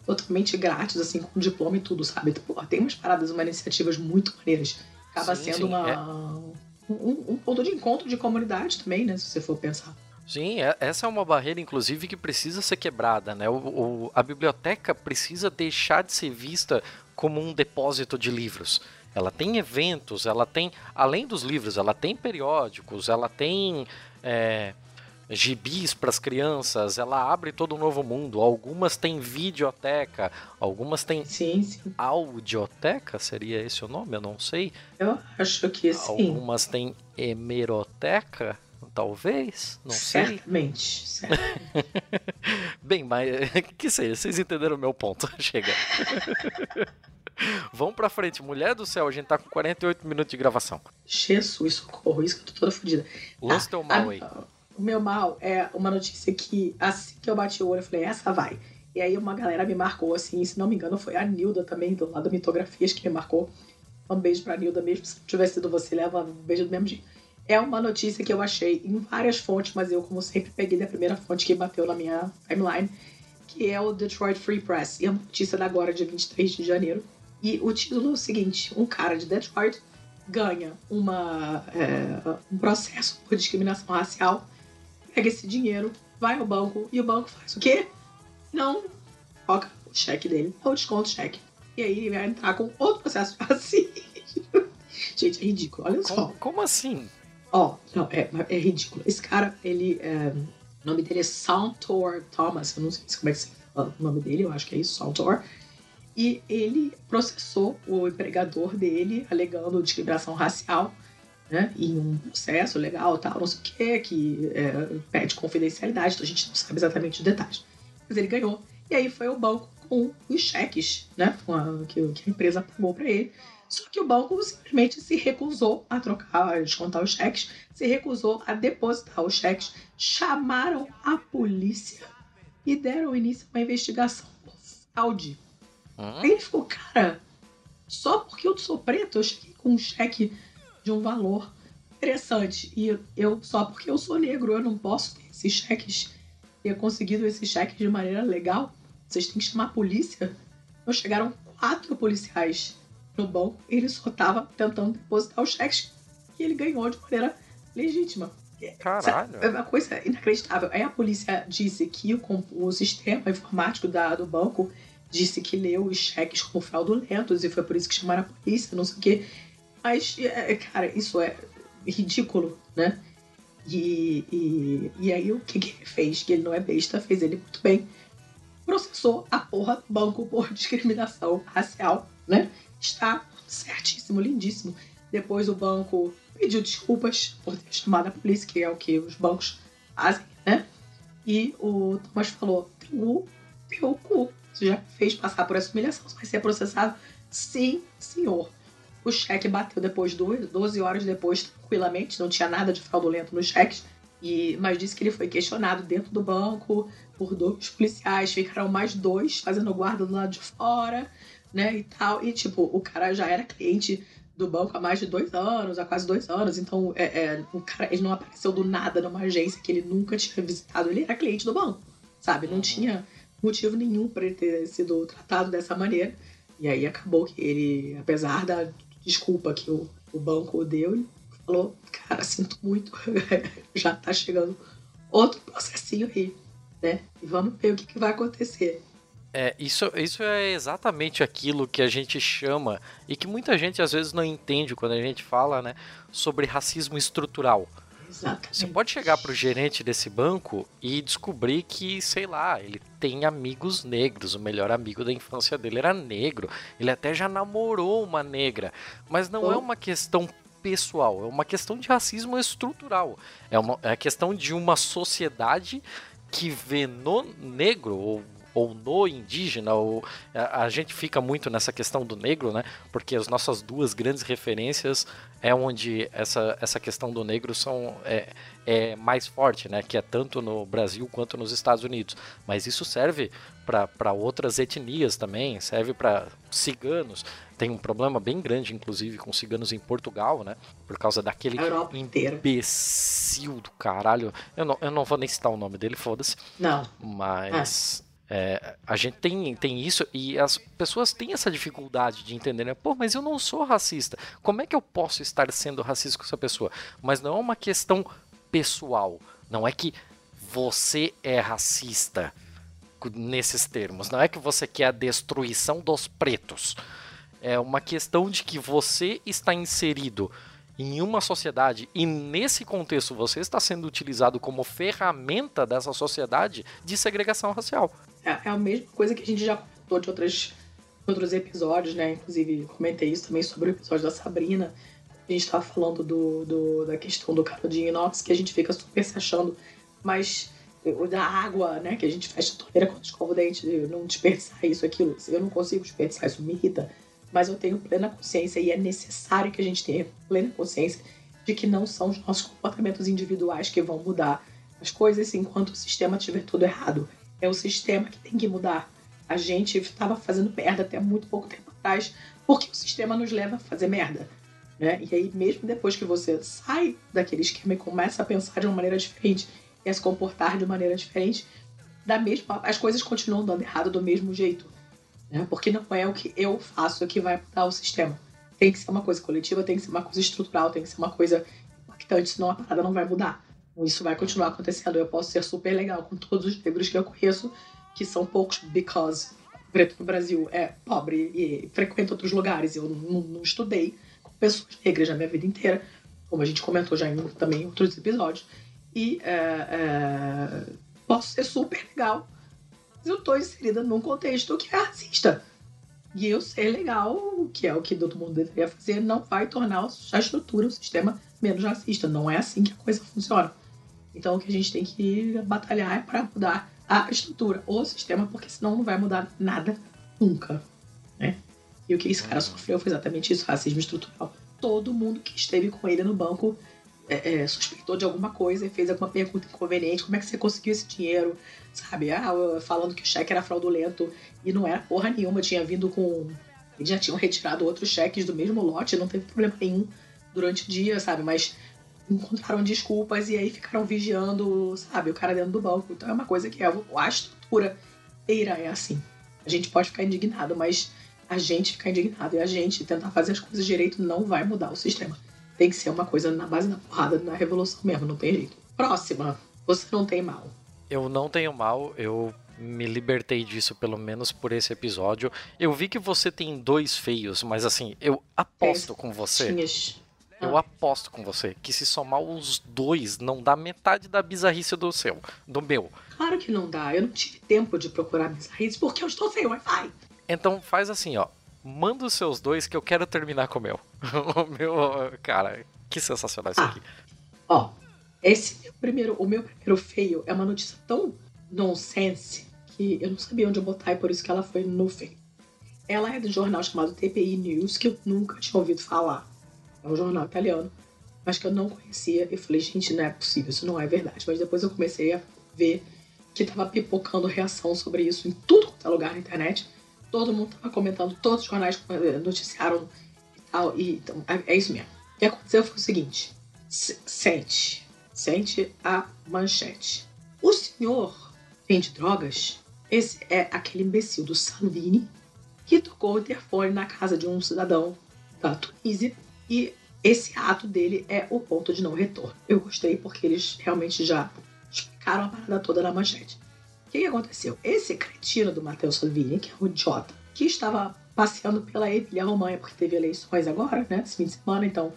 totalmente grátis, assim, com diploma e tudo, sabe? Pô, tem umas paradas, umas iniciativas muito maneiras. Acaba sim, sendo sim, uma, é... um, um ponto de encontro de comunidade também, né? Se você for pensar. Sim, é, essa é uma barreira, inclusive, que precisa ser quebrada, né? O, o, a biblioteca precisa deixar de ser vista como um depósito de livros. Ela tem eventos, ela tem, além dos livros, ela tem periódicos, ela tem é, gibis para as crianças, ela abre todo um novo mundo. Algumas têm videoteca, algumas têm sim, sim. audioteca, seria esse o nome? Eu não sei. Eu acho que sim. Algumas têm hemeroteca, talvez, não certamente, sei. Certamente. <laughs> Bem, mas <laughs> que seja, vocês entenderam o meu ponto. <laughs> Chega. Vamos pra frente. Mulher do céu, a gente tá com 48 minutos de gravação. Jesus, socorro, isso que eu tô toda fodida. Lança ah, teu mal a, aí. O meu mal é uma notícia que, assim que eu bati o olho, eu falei, essa vai. E aí uma galera me marcou, assim, se não me engano, foi a Nilda também, do lado da Mitografias, que me marcou. Um beijo pra Nilda mesmo. Se tivesse sido você, leva um beijo do mesmo dia. É uma notícia que eu achei em várias fontes, mas eu, como sempre, peguei da primeira fonte que bateu na minha timeline, que é o Detroit Free Press. E é uma notícia da agora, dia 23 de janeiro. E o título é o seguinte: um cara de Detroit ganha uma, é, um processo por discriminação racial, pega esse dinheiro, vai ao banco e o banco faz o quê? Não coloca o cheque dele, ou desconto o cheque. E aí ele vai entrar com outro processo de. <laughs> Gente, é ridículo, olha só. Como, como assim? Ó, oh, não, é, é ridículo. Esse cara, ele. É, o nome dele é Saltor Thomas, eu não sei como é que se fala o nome dele, eu acho que é isso, Saltor. E ele processou o empregador dele, alegando discriminação racial, né? Em um processo legal, tal, não sei o quê, que é, pede confidencialidade, então a gente não sabe exatamente os detalhes. Mas ele ganhou. E aí foi o banco com os cheques, né? Que a empresa pagou para ele. Só que o banco simplesmente se recusou a trocar, a descontar os cheques, se recusou a depositar os cheques, chamaram a polícia e deram início a uma investigação por fraude. Aí ele ficou, cara, só porque eu sou preto, eu cheguei com um cheque de um valor interessante. E eu, só porque eu sou negro, eu não posso ter esses cheques, ter conseguido esses cheques de maneira legal. Vocês têm que chamar a polícia. Então chegaram quatro policiais no banco, ele só estava tentando depositar os cheques que ele ganhou de maneira legítima. Caralho. É uma coisa inacreditável. Aí a polícia disse que o, o sistema informático da, do banco disse que leu os cheques como fraudulentos e foi por isso que chamaram a polícia, não sei o quê. Mas, é, é, cara, isso é ridículo, né? E, e, e aí o que, que ele fez? Que ele não é besta, fez ele muito bem. Processou a porra do banco por discriminação racial, né? Está certíssimo, lindíssimo. Depois o banco pediu desculpas por ter chamado a polícia, que é o que os bancos fazem, né? E o Thomas falou: teu, teu cu, você já fez passar por essa humilhação, você vai ser processado? Sim, senhor. O cheque bateu depois, 12 horas depois, tranquilamente, não tinha nada de fraudulento nos cheques. E, mas disse que ele foi questionado dentro do banco por dois policiais, ficaram mais dois fazendo guarda do lado de fora, né, e tal. E, tipo, o cara já era cliente do banco há mais de dois anos, há quase dois anos. Então, é, é, o cara ele não apareceu do nada numa agência que ele nunca tinha visitado. Ele era cliente do banco, sabe? Não uhum. tinha motivo nenhum para ele ter sido tratado dessa maneira. E aí acabou que ele, apesar da desculpa que o, o banco deu, ele falou: Cara, sinto muito, <laughs> já tá chegando outro processinho aí, né? E vamos ver o que, que vai acontecer. É, isso, isso é exatamente aquilo que a gente chama e que muita gente às vezes não entende quando a gente fala né, sobre racismo estrutural. Exatamente. Você pode chegar para o gerente desse banco e descobrir que, sei lá, ele tem amigos negros, o melhor amigo da infância dele era negro, ele até já namorou uma negra, mas não é uma questão pessoal, é uma questão de racismo estrutural, é uma é a questão de uma sociedade que vê no negro ou ou no indígena, ou a, a, gente fica muito nessa questão do negro, né? Porque as nossas duas grandes referências é onde essa, essa questão do negro são é, é mais forte, né? Que é tanto no Brasil quanto nos Estados Unidos. Mas isso serve para outras etnias também, serve para ciganos. Tem um problema bem grande, inclusive, com ciganos em Portugal, né? Por causa daquele imbecil do caralho. Eu não, eu não vou nem citar o nome dele, foda-se. Não. Mas. Ah é, a gente tem, tem isso e as pessoas têm essa dificuldade de entender, né? Pô, mas eu não sou racista. Como é que eu posso estar sendo racista com essa pessoa? Mas não é uma questão pessoal. Não é que você é racista nesses termos. Não é que você quer a destruição dos pretos. É uma questão de que você está inserido em uma sociedade e nesse contexto você está sendo utilizado como ferramenta dessa sociedade de segregação racial. É, é a mesma coisa que a gente já comentou de outras, outros episódios, né? Inclusive, comentei isso também sobre o episódio da Sabrina. A gente estava falando do, do, da questão do canudinho inox, que a gente fica super se achando, mas da água, né? Que a gente fecha a torneira quando escova o dente, não desperdiçar isso, aquilo. Eu não consigo desperdiçar, isso me irrita. Mas eu tenho plena consciência e é necessário que a gente tenha plena consciência de que não são os nossos comportamentos individuais que vão mudar as coisas enquanto o sistema estiver tudo errado. É o sistema que tem que mudar. A gente estava fazendo merda até muito pouco tempo atrás, porque o sistema nos leva a fazer merda. Né? E aí, mesmo depois que você sai daquele esquema e começa a pensar de uma maneira diferente e a se comportar de maneira diferente, da mesma, as coisas continuam dando errado do mesmo jeito. Né? Porque não é o que eu faço que vai mudar o sistema. Tem que ser uma coisa coletiva, tem que ser uma coisa estrutural, tem que ser uma coisa impactante, senão a parada não vai mudar isso vai continuar acontecendo. Eu posso ser super legal com todos os negros que eu conheço, que são poucos, because preto no Brasil é pobre e frequenta outros lugares. Eu não, não, estudei com pessoas negras na minha vida inteira, como a gente comentou já em também em outros episódios. E é, é, posso ser super legal, mas eu estou inserida num contexto que é racista. E eu ser legal, que é o que todo mundo deveria fazer, não vai tornar a estrutura, o sistema menos racista. Não é assim que a coisa funciona. Então o que a gente tem que batalhar é para mudar a estrutura, o sistema, porque senão não vai mudar nada nunca. Né? E o que esse cara sofreu foi exatamente isso, racismo estrutural. Todo mundo que esteve com ele no banco é, é, suspeitou de alguma coisa e fez alguma pergunta inconveniente. Como é que você conseguiu esse dinheiro? Sabe? Ah, falando que o cheque era fraudulento e não era porra nenhuma. Tinha vindo com. Eles já tinham retirado outros cheques do mesmo lote, não teve problema nenhum durante o dia, sabe? Mas encontraram desculpas e aí ficaram vigiando, sabe, o cara dentro do banco. Então é uma coisa que é a estrutura inteira é assim. A gente pode ficar indignado, mas a gente ficar indignado e a gente tentar fazer as coisas direito não vai mudar o sistema. Tem que ser uma coisa na base da porrada, na revolução mesmo, não tem jeito. Próxima, você não tem mal. Eu não tenho mal, eu me libertei disso pelo menos por esse episódio. Eu vi que você tem dois feios, mas assim, eu aposto com você. Tinhas. Eu ah. aposto com você que se somar os dois não dá metade da bizarrice do seu, do meu. Claro que não dá. Eu não tive tempo de procurar bizarrice porque eu estou sem Wi-Fi. Então faz assim, ó. Manda os seus dois que eu quero terminar com o meu. <laughs> o meu, cara, que sensacional isso ah, aqui. Ó, esse meu primeiro, o meu primeiro feio é uma notícia tão nonsense que eu não sabia onde eu botar e por isso que ela foi no feio. Ela é do jornal chamado TPI News, que eu nunca tinha ouvido falar. É um jornal italiano, mas que eu não conhecia. E falei, gente, não é possível, isso não é verdade. Mas depois eu comecei a ver que tava pipocando reação sobre isso em tudo quanto é lugar na internet todo mundo estava comentando, todos os jornais eh, noticiaram e tal. E, então, é, é isso mesmo. O que aconteceu foi o seguinte: sente, sente a manchete. O senhor vende drogas? Esse é aquele imbecil do Salvini que tocou o interfone na casa de um cidadão da Tunísia e esse ato dele é o ponto de não retorno. Eu gostei porque eles realmente já explicaram a parada toda na manchete. O que, que aconteceu? Esse cretino do Matteo Salvini, que é um idiota, que estava passeando pela Emília-Romanha, porque teve eleições agora, né, esse fim de semana, então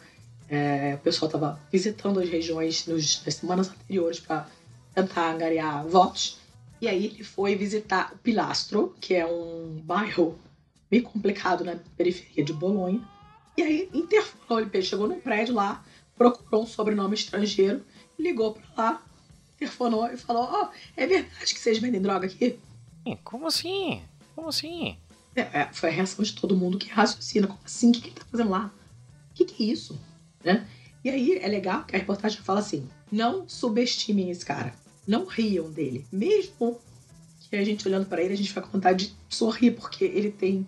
é, o pessoal estava visitando as regiões nos, nas semanas anteriores para tentar angariar votos. E aí ele foi visitar o Pilastro, que é um bairro meio complicado na periferia de Bolonha. E aí interfonou, ele chegou num prédio lá, procurou um sobrenome estrangeiro, ligou para lá, telefonou e falou: Ó, oh, é verdade que vocês vendem droga aqui? Como assim? Como assim? É, é, foi a reação de todo mundo que raciocina. Como assim? O que, que ele tá fazendo lá? O que, que é isso? Né? E aí é legal que a reportagem fala assim: não subestimem esse cara. Não riam dele. Mesmo que a gente olhando para ele, a gente fica com vontade de sorrir, porque ele tem.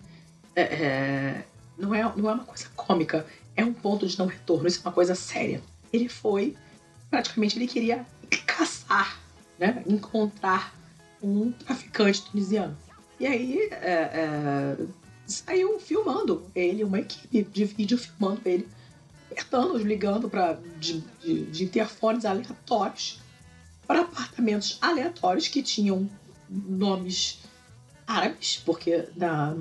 É, é, não, é, não é uma coisa cômica, é um ponto de não retorno, isso é uma coisa séria. Ele foi, praticamente, ele queria caçar, né? encontrar um traficante tunisiano. E aí é, é, saiu filmando ele, uma equipe de vídeo filmando ele, apertando, ligando para de, de, de interfones aleatórios para apartamentos aleatórios que tinham nomes árabes, porque na,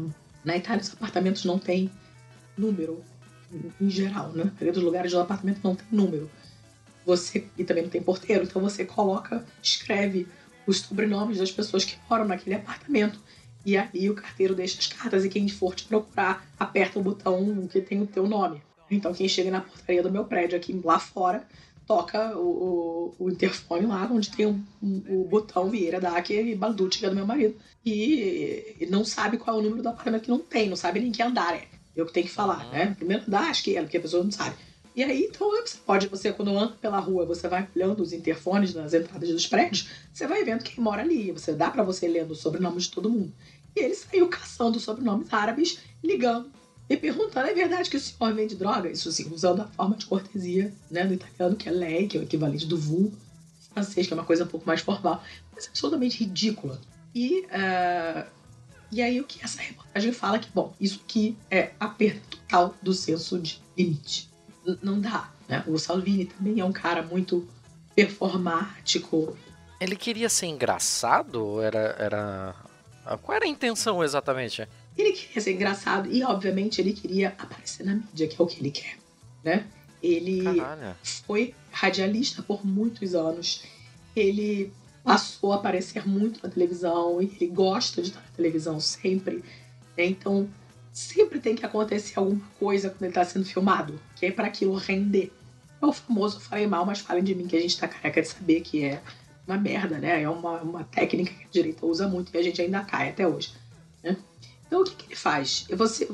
na Itália os apartamentos não têm número em geral, né? A maioria dos lugares do apartamento não tem número você e também não tem porteiro, então você coloca, escreve os sobrenomes das pessoas que moram naquele apartamento. E aí o carteiro deixa as cartas e quem for te procurar aperta o botão que tem o teu nome. Então quem chega na portaria do meu prédio aqui lá fora toca o, o, o interfone lá onde tem o botão Vieira da e Balducci, que é do meu marido. E, e não sabe qual é o número do apartamento que não tem, não sabe nem que andar é. Eu que tenho que falar, né? Primeiro andar, acho que é, porque a pessoa não sabe. E aí, então, você pode, você quando anda pela rua, você vai olhando os interfones nas entradas dos prédios, você vai vendo quem mora ali. Você dá para você lendo o sobrenome de todo mundo. E ele saiu caçando sobrenomes árabes, ligando e perguntando: é verdade que o senhor vende droga? Isso assim, usando a forma de cortesia né, do italiano, que é lei, que é o equivalente do vu, francês, que é uma coisa um pouco mais formal, mas absolutamente ridícula. E, uh, e aí o que essa reportagem fala que, bom, isso aqui é a perda total do senso de limite não dá. Né? O Salvini também é um cara muito performático. Ele queria ser engraçado? Era, era. Qual era a intenção exatamente? Ele queria ser engraçado e, obviamente, ele queria aparecer na mídia, que é o que ele quer. Né? Ele Caralho. foi radialista por muitos anos. Ele passou a aparecer muito na televisão e ele gosta de estar na televisão sempre. Né? Então, sempre tem que acontecer alguma coisa quando ele está sendo filmado, que é para aquilo render. É o famoso falei mal, mas falem de mim, que a gente tá careca de saber que é uma merda, né? É uma, uma técnica que a direita usa muito e a gente ainda cai até hoje. Né? Então o que, que ele faz? Você,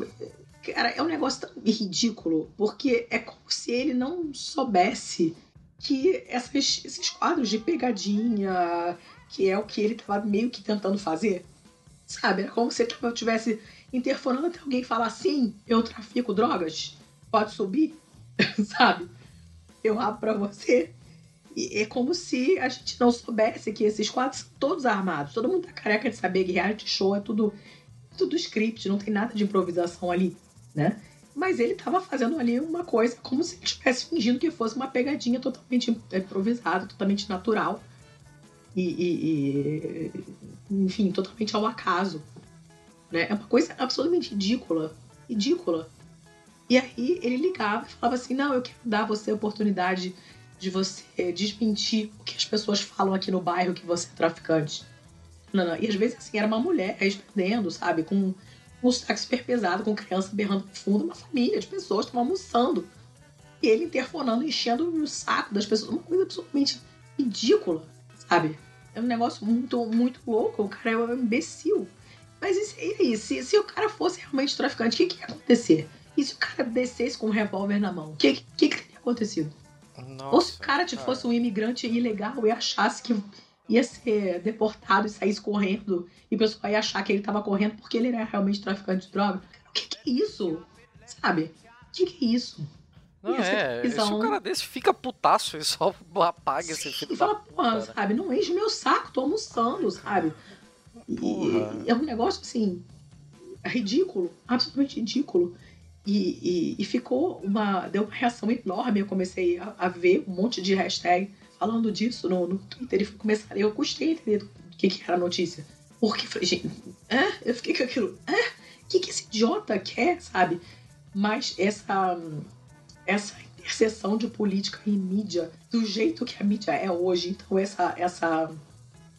cara, é um negócio tão ridículo, porque é como se ele não soubesse que essas, esses quadros de pegadinha, que é o que ele estava meio que tentando fazer, sabe? Era como se ele estivesse interfonando até alguém falar assim: eu trafico drogas, pode subir, <laughs> sabe? Eu abro para você. E é como se a gente não soubesse que esses quadros são todos armados. Todo mundo tá careca de saber que reality show é tudo, tudo script, não tem nada de improvisação ali, né? Mas ele estava fazendo ali uma coisa como se ele estivesse fingindo que fosse uma pegadinha totalmente improvisada, totalmente natural. E, e, e, enfim, totalmente ao acaso. Né? É uma coisa absolutamente ridícula. Ridícula. E aí ele ligava e falava assim: Não, eu quero dar a você a oportunidade de você desmentir o que as pessoas falam aqui no bairro que você é traficante. Não, não. E às vezes assim, era uma mulher respondendo, sabe, com um sotaque super pesado, com criança berrando no fundo, uma família de pessoas estavam almoçando. E ele interfonando, enchendo o saco das pessoas. Uma coisa absolutamente ridícula, sabe? É um negócio muito, muito louco. O cara é um imbecil. Mas e aí? Se, se o cara fosse realmente traficante, o que, que ia acontecer? E se o cara descesse com um revólver na mão? O que, que, que teria acontecido? Nossa, Ou se o cara, cara fosse um imigrante ilegal e achasse que ia ser deportado e saísse correndo e o pessoal ia achar que ele tava correndo porque ele era realmente traficante de droga. O que, que é isso? Sabe? O que, que é isso? Não é, se um cara desse fica putaço e só apaga Sim, esse filho fala, porra, sabe? Não enche meu saco, tô almoçando, sabe? E, é um negócio assim, ridículo, absolutamente ridículo. E, e, e, ficou uma. Deu uma reação enorme. Eu comecei a, a ver um monte de hashtag falando disso no, no Twitter e fui começar. Eu custei entender do que, que era a notícia. Porque gente, é? eu fiquei com aquilo, é? O que, que esse idiota quer, sabe? Mas essa, essa interseção de política e mídia, do jeito que a mídia é hoje, então essa, essa,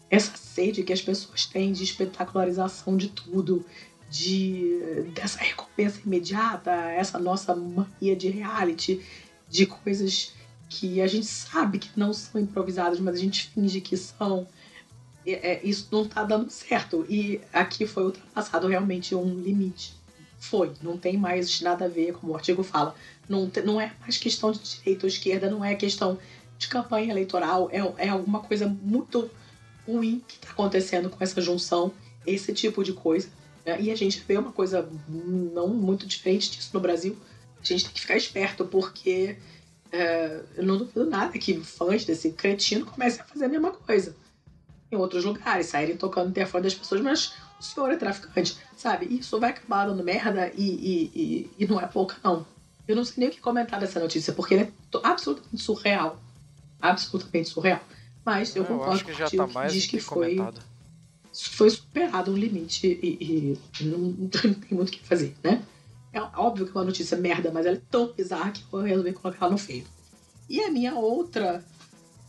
essa sede que as pessoas têm de espetacularização de tudo, de dessa recompensa imediata, essa nossa mania de reality, de coisas que a gente sabe que não são improvisadas, mas a gente finge que são. É, é, isso não tá dando certo. E aqui foi ultrapassado realmente um limite. Foi, não tem mais nada a ver, como o artigo fala. Não, não é mais questão de direita ou esquerda, não é questão de campanha eleitoral, é, é alguma coisa muito ruim que está acontecendo com essa junção, esse tipo de coisa. Né? E a gente vê uma coisa não muito diferente disso no Brasil. A gente tem que ficar esperto, porque é, eu não duvido nada que fãs desse cretino comecem a fazer a mesma coisa em outros lugares, saírem tocando o interfone das pessoas, mas o senhor é traficante, sabe? Isso vai acabar dando merda e, e, e, e não é pouca, não. Eu não sei nem o que comentar dessa notícia, porque ele é absolutamente surreal. Absolutamente surreal. Mas eu, eu concordo o já tá mais diz que foi, comentado. foi superado um limite e, e não, não, tem muito o que fazer, né? É óbvio que é uma notícia merda, mas ela é tão bizarra que eu resolvi colocar ela no feio. E a minha outra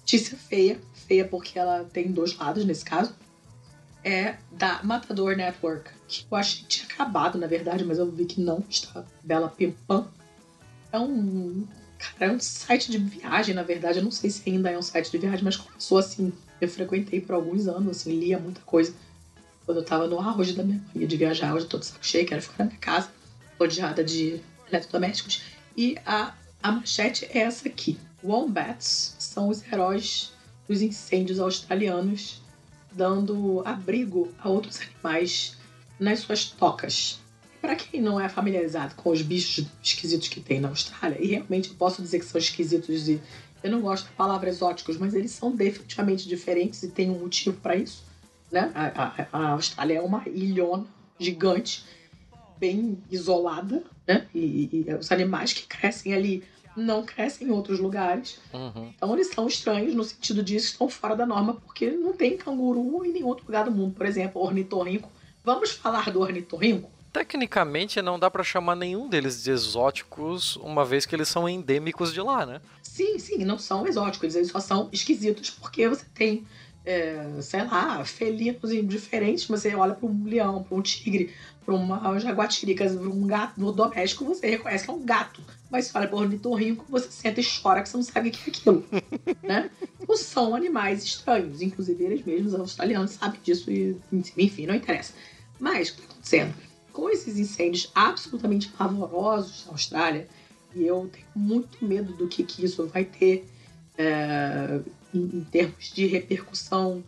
notícia feia, feia porque ela tem dois lados nesse caso, é da Matador Network, que eu achei que tinha acabado, na verdade, mas eu vi que não, está bela pimpam. É um, cara, é um site de viagem, na verdade, eu não sei se ainda é um site de viagem, mas começou assim, eu frequentei por alguns anos, assim, lia muita coisa. Quando eu tava no auge da minha mania de viajar, hoje eu tô de saco cheio, quero ficar na minha casa rodeada de eletrodomésticos. E a, a manchete é essa aqui. Wombats são os heróis dos incêndios australianos, dando abrigo a outros animais nas suas tocas. Para quem não é familiarizado com os bichos esquisitos que tem na Austrália, e realmente eu posso dizer que são esquisitos e eu não gosto da palavra exóticos, mas eles são definitivamente diferentes e tem um motivo para isso. Né? A, a, a Austrália é uma ilhona gigante bem isolada, né? E, e, os animais que crescem ali não crescem em outros lugares. Uhum. Então eles são estranhos no sentido de que estão fora da norma, porque não tem canguru em nenhum outro lugar do mundo. Por exemplo, ornitorrinco. Vamos falar do ornitorrinco? Tecnicamente não dá para chamar nenhum deles de exóticos, uma vez que eles são endêmicos de lá, né? Sim, sim, não são exóticos, eles só são esquisitos porque você tem é, sei lá, felinos diferentes, você olha para um leão, para um tigre, para uma jaguatirica, para um gato no doméstico, você reconhece que é um gato. Mas você olha para o ornitorrinco, você senta e chora que você não sabe o que é aquilo. <laughs> né? Então, são animais estranhos, inclusive eles mesmos, os australianos, sabem disso e, enfim, não interessa. Mas o que está acontecendo? Com esses incêndios absolutamente pavorosos na Austrália, e eu tenho muito medo do que, que isso vai ter é, em, termos de repercussão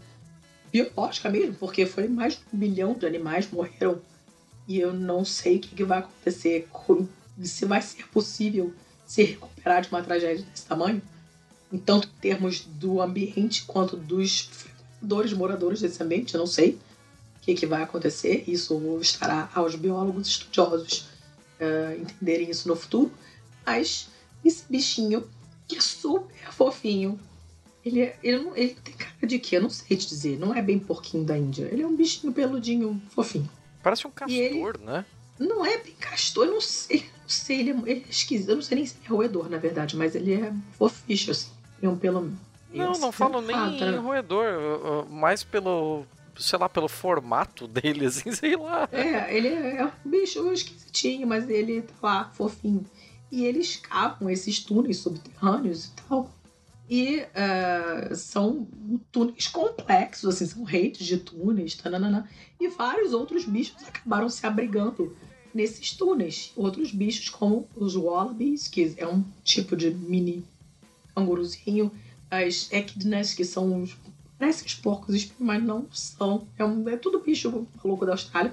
biológica mesmo, porque foi mais de um bilhão de animais morreram. E eu não sei o que, que vai acontecer, se vai ser possível se recuperar de uma tragédia desse tamanho, em tanto em termos do ambiente quanto dos frequentadores, moradores desse ambiente, eu não sei o que, que vai acontecer, isso estará aos biólogos estudiosos uh, entenderem isso no futuro, mas esse bichinho que é super fofinho, ele, é, ele, não, ele tem cara de quê? Eu não sei te dizer. Não é bem porquinho da Índia. Ele é um bichinho peludinho, fofinho. Parece um castor, ele, né? Não é bem castor, eu não sei. Não sei, ele é, ele é esquisito. Eu não sei nem se é roedor, na verdade, mas ele é foficho, assim. Ele é um pelo. Não, não falo nem roedor, mais pelo. Sei lá, pelo formato dele, <laughs> assim, sei lá. É, ele é, é um bicho esquisitinho, mas ele tá lá, fofinho. E eles cavam esses túneis subterrâneos e tal e uh, são túneis complexos, assim, são redes de túneis, tananana, e vários outros bichos acabaram se abrigando nesses túneis. Outros bichos, como os wallabies, que é um tipo de mini canguruzinho, as echidnas, que são os. parecem os porcos, mas não são. É, um, é tudo bicho maluco da Austrália.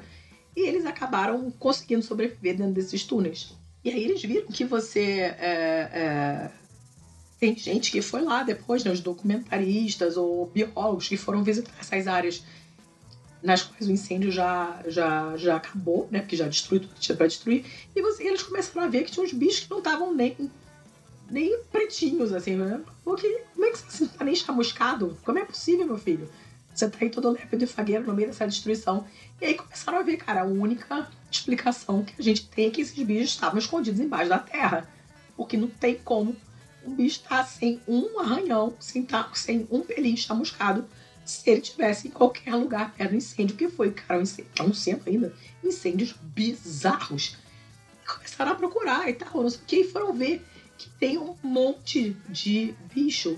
E eles acabaram conseguindo sobreviver dentro desses túneis. E aí eles viram que você. É, tem gente que foi lá depois, né, os documentaristas ou biólogos que foram visitar essas áreas nas quais o incêndio já, já, já acabou, né? Porque já destruiu tudo que tinha para destruir. E você, eles começaram a ver que tinha uns bichos que não estavam nem, nem pretinhos, assim, né? Porque, como é que você não tá nem chamuscado? Como é possível, meu filho? Você tá aí todo lépido e fagueiro no meio dessa destruição. E aí começaram a ver, cara, a única explicação que a gente tem é que esses bichos estavam escondidos embaixo da terra. Porque não tem como o bicho tá sem um arranhão, sem, tá, sem um pelinho chamuscado, se ele tivesse em qualquer lugar perto do incêndio, que foi, cara, um incêndio, tá um sendo ainda, incêndios bizarros. Começaram a procurar e tal, não sei o que, e foram ver que tem um monte de bicho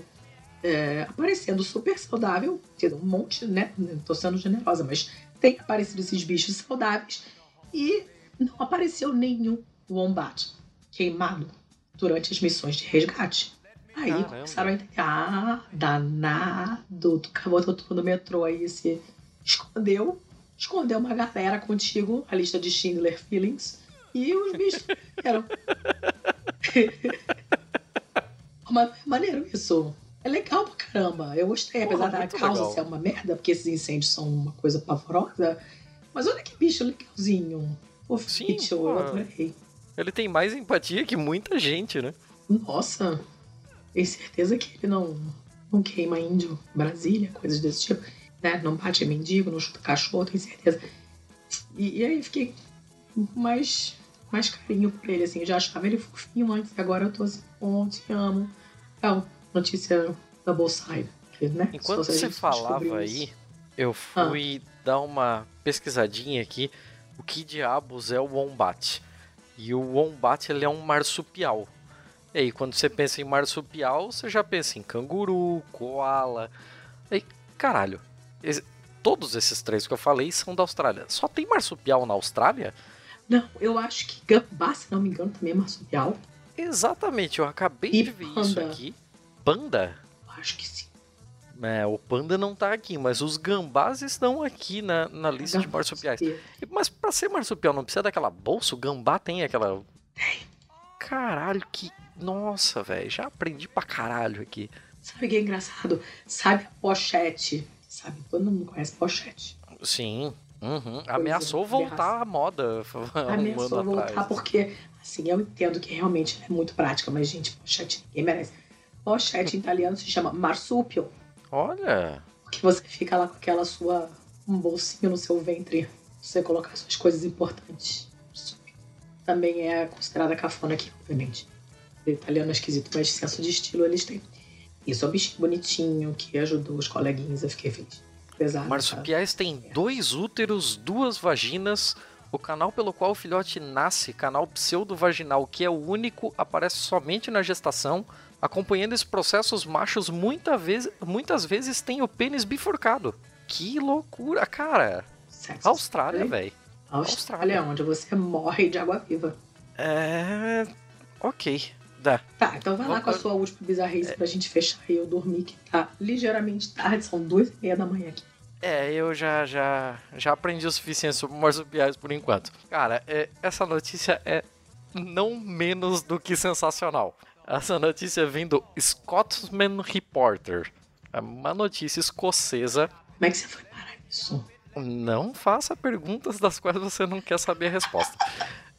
é, aparecendo super saudável, um monte, né? Tô sendo generosa, mas tem aparecido esses bichos saudáveis e não apareceu nenhum wombat queimado durante as missões de resgate. Aí Caramba. começaram a entender, ah, danado, tu botou tudo no metrô aí, se escondeu, escondeu uma galera contigo, a lista de Schindler Feelings, e os bichos eram... <laughs> Mas maneiro isso. É legal pra caramba. Eu gostei, apesar Porra, da causa legal. ser uma merda, porque esses incêndios são uma coisa pavorosa. Mas olha que bicho legalzinho. Fofinho, eu adorei. Ele tem mais empatia que muita gente, né? Nossa, tem certeza que ele não, não queima índio, Brasília, coisas desse tipo. Né? Não bate mendigo, não chuta cachorro, tenho certeza. E, e aí fiquei mais, mais carinho por ele, assim. Eu já achava ele fofinho antes, agora eu tô assim, oh, te amo. Então, notícia double side, né? Enquanto você falava aí, eu fui ah. dar uma pesquisadinha aqui. O que diabos é o Wombat? E o wombat ele é um marsupial. E aí, quando você pensa em marsupial, você já pensa em canguru, koala. E caralho, todos esses três que eu falei são da Austrália. Só tem marsupial na Austrália? Não, eu acho que gambá, se não me engano, também é marsupial. Exatamente, eu acabei e de ver panda. isso aqui. Panda? Acho que sim. É, o panda não tá aqui, mas os gambás estão aqui na, na lista de marsupiais. Mas para ser marsupial não precisa daquela bolsa? O gambá tem aquela. Caralho, que. Nossa, velho, já aprendi pra caralho aqui. Sabe o que é engraçado? Sabe pochete? Sabe? Todo mundo conhece pochete. Sim. Uhum. Ameaçou voltar à moda. <laughs> Ameaçou um voltar atrás. porque, assim, eu entendo que realmente é muito prática, mas, gente, pochete ninguém merece. Pochete em italiano se chama marsupio. Olha! Que você fica lá com aquela sua. um bolsinho no seu ventre. Você colocar suas coisas importantes. Também é considerada cafona aqui, obviamente. O italiano é esquisito, mas senso de estilo eles têm. Isso é um bichinho bonitinho que ajudou os coleguinhas, eu fiquei feliz. Pesado, Marsupiais têm é. dois úteros, duas vaginas. O canal pelo qual o filhote nasce, canal pseudo-vaginal, que é o único, aparece somente na gestação. Acompanhando esse processo, os machos muita vez, muitas vezes têm o pênis bifurcado. Que loucura, cara! Austrália, velho. Austrália, Austrália, onde você morre de água viva. É. Ok. Dá. Tá, então vai lá com a sua última bizarrice é. pra gente fechar e eu dormir, que tá ligeiramente tarde, são duas e meia da manhã aqui. É, eu já, já, já aprendi o suficiente sobre marsupiais por enquanto. Cara, é, essa notícia é não menos do que sensacional. Essa notícia vem do Scotsman Reporter. É uma notícia escocesa. Como é que você foi parar nisso? Não faça perguntas das quais você não quer saber a resposta.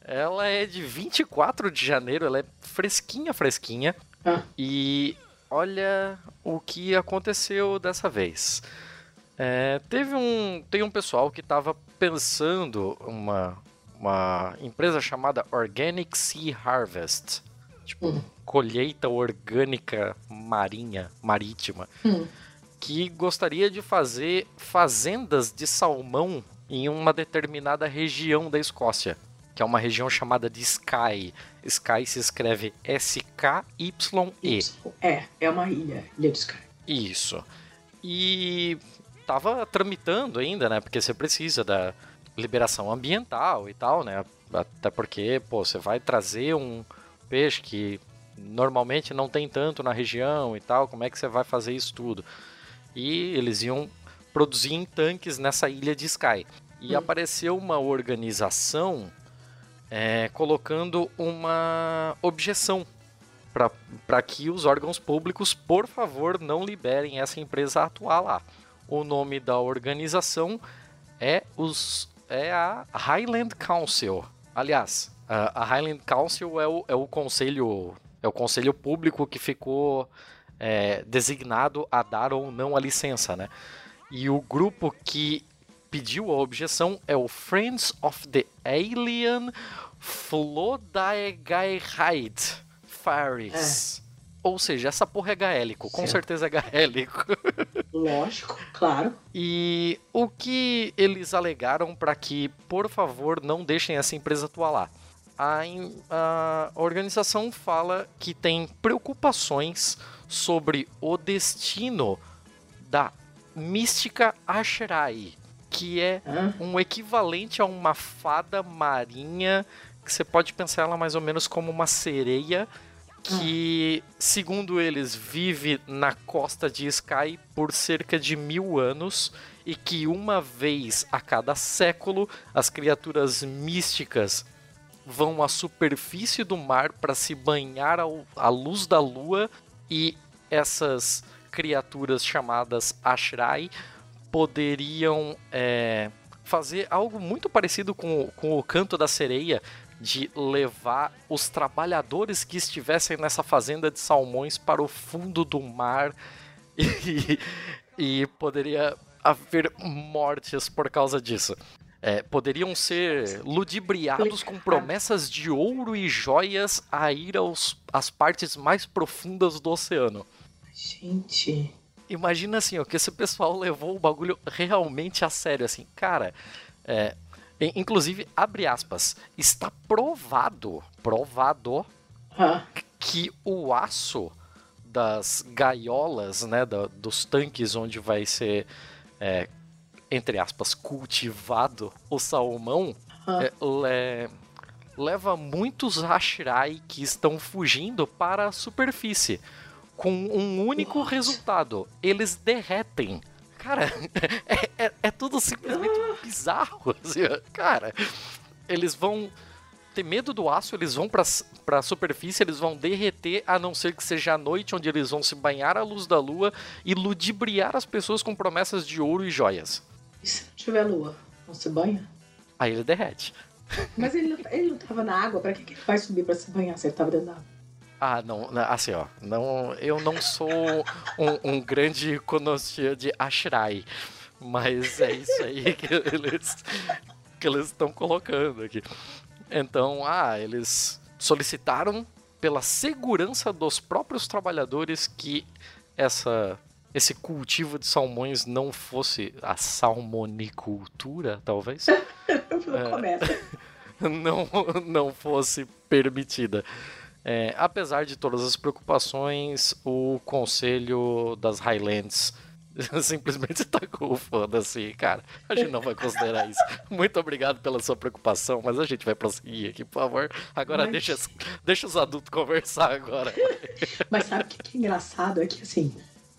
Ela é de 24 de janeiro, ela é fresquinha, fresquinha. Ah. E olha o que aconteceu dessa vez. É, teve um, tem um pessoal que estava pensando uma, uma empresa chamada Organic Sea Harvest, tipo hum. Colheita orgânica marinha, marítima, hum. que gostaria de fazer fazendas de salmão em uma determinada região da Escócia, que é uma região chamada de Skye. Skye se escreve S-K-Y-E. É, é uma ilha, ilha de Skye. Isso. E tava tramitando ainda, né? Porque você precisa da liberação ambiental e tal, né? Até porque, pô, você vai trazer um peixe que normalmente não tem tanto na região e tal, como é que você vai fazer isso tudo? E eles iam produzir em tanques nessa ilha de Sky. E hum. apareceu uma organização é, colocando uma objeção para que os órgãos públicos, por favor, não liberem essa empresa a atuar lá. O nome da organização é, os, é a Highland Council. Aliás, a Highland Council é o, é o conselho é o conselho público que ficou é, designado a dar ou não a licença, né? E o grupo que pediu a objeção é o Friends of the Alien Flodaegaeheid Faris. É. Ou seja, essa porra é gaélico, com certeza é gaélico. <laughs> Lógico, claro. E o que eles alegaram para que, por favor, não deixem essa empresa atuar lá? A, a organização fala que tem preocupações sobre o destino da mística Asherai, que é um equivalente a uma fada marinha que você pode pensar ela mais ou menos como uma sereia que, segundo eles, vive na costa de Sky por cerca de mil anos e que uma vez a cada século as criaturas místicas vão à superfície do mar para se banhar ao, à luz da lua e essas criaturas chamadas Ashrai poderiam é, fazer algo muito parecido com, com o canto da sereia, de levar os trabalhadores que estivessem nessa fazenda de salmões para o fundo do mar <laughs> e, e poderia haver mortes por causa disso. É, poderiam ser ludibriados com promessas de ouro e joias a ir aos, às partes mais profundas do oceano. Gente. Imagina assim, ó, que esse pessoal levou o bagulho realmente a sério, assim, cara. É, Inclusive, abre aspas, está provado, provado, que o aço das gaiolas, né, da, dos tanques onde vai ser, é, entre aspas, cultivado o salmão, é, le, leva muitos Hashirai que estão fugindo para a superfície, com um único What? resultado: eles derretem Cara, <laughs> é, é, é tudo simplesmente bizarro. Assim, cara, eles vão ter medo do aço, eles vão para a superfície, eles vão derreter, a não ser que seja a noite, onde eles vão se banhar à luz da lua e ludibriar as pessoas com promessas de ouro e joias. E se não tiver lua, não se banha? Aí ele derrete. <laughs> Mas ele, ele não estava na água, para que, que ele vai subir para se banhar se ele estava dentro da água? Ah, não, assim, ó, não, eu não sou um, um grande conhecedor de Ashrai, mas é isso aí <laughs> que eles que eles estão colocando aqui. Então, ah, eles solicitaram pela segurança dos próprios trabalhadores que essa esse cultivo de salmões não fosse a salmonicultura, talvez. <laughs> é, <laughs> não, não fosse permitida. É, apesar de todas as preocupações, o Conselho das Highlands <laughs> simplesmente tacou o foda-se, cara. A gente não vai considerar isso. Muito obrigado pela sua preocupação, mas a gente vai prosseguir aqui, por favor. Agora mas... deixa, deixa os adultos conversar agora. Mas sabe o que é engraçado? É que, assim,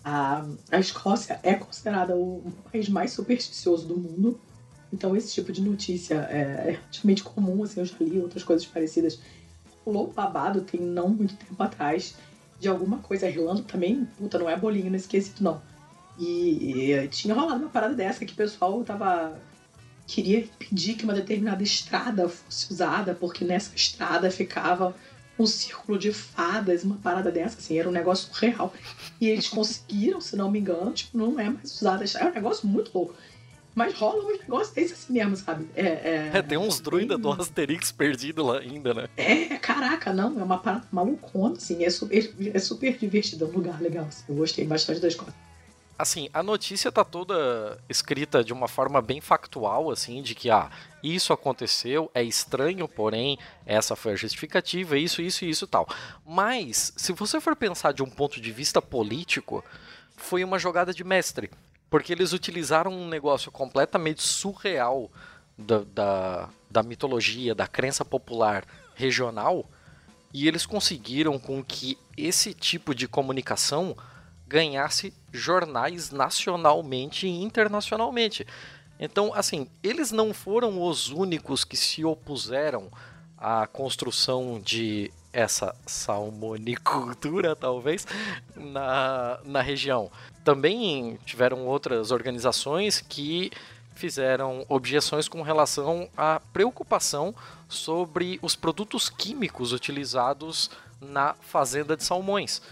a, a Escócia é considerada o país mais supersticioso do mundo. Então esse tipo de notícia é, relativamente comum, assim, eu já li outras coisas parecidas. Rolou babado tem não muito tempo atrás de alguma coisa. A Irlanda também, puta, não é bolinho não esquecido não e, e tinha rolado uma parada dessa que o pessoal tava. queria impedir que uma determinada estrada fosse usada, porque nessa estrada ficava um círculo de fadas, uma parada dessa, assim, era um negócio real. E eles conseguiram, se não me engano, tipo, não é mais usada. É um negócio muito louco. Mas rola uns negócios desses assim mesmo, sabe? É, é, é tem uns druidas do Asterix perdido lá ainda, né? É, caraca, não, é uma parada malucona, assim, é super, é super divertido, é um lugar legal, assim, eu gostei bastante das coisas assim, a notícia tá toda escrita de uma forma bem factual, assim, de que, ah, isso aconteceu, é estranho, porém, essa foi a justificativa, isso, isso e isso tal. Mas, se você for pensar de um ponto de vista político, foi uma jogada de mestre. Porque eles utilizaram um negócio completamente surreal da, da, da mitologia, da crença popular regional, e eles conseguiram com que esse tipo de comunicação ganhasse jornais nacionalmente e internacionalmente. Então, assim, eles não foram os únicos que se opuseram à construção de essa salmonicultura, <laughs> talvez, na, na região. Também tiveram outras organizações que fizeram objeções com relação à preocupação sobre os produtos químicos utilizados na fazenda de salmões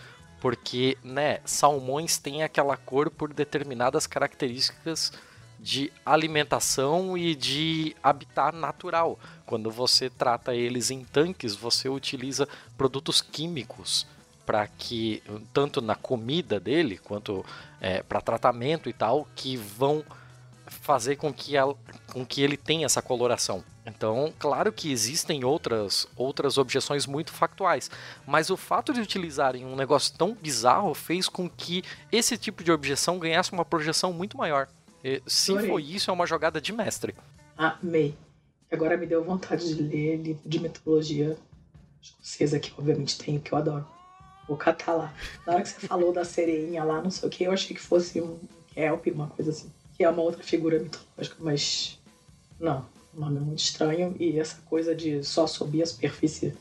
porque, né, salmões têm aquela cor por determinadas características de alimentação e de habitat natural. Quando você trata eles em tanques, você utiliza produtos químicos para que tanto na comida dele quanto é, para tratamento e tal que vão fazer com que, ela, com que ele tenha essa coloração. Então, claro que existem outras, outras objeções muito factuais, mas o fato de utilizarem um negócio tão bizarro fez com que esse tipo de objeção ganhasse uma projeção muito maior. E, se Adorei. foi isso, é uma jogada de mestre. Amei. Agora me deu vontade de ler livro de mitologia escocesa, que obviamente tem, que eu adoro. Vou catar lá. Na hora que você falou da sereinha lá, não sei o que, eu achei que fosse um kelp, uma coisa assim. Que é uma outra figura mitológica, mas não um nome muito estranho, e essa coisa de só subir a superfície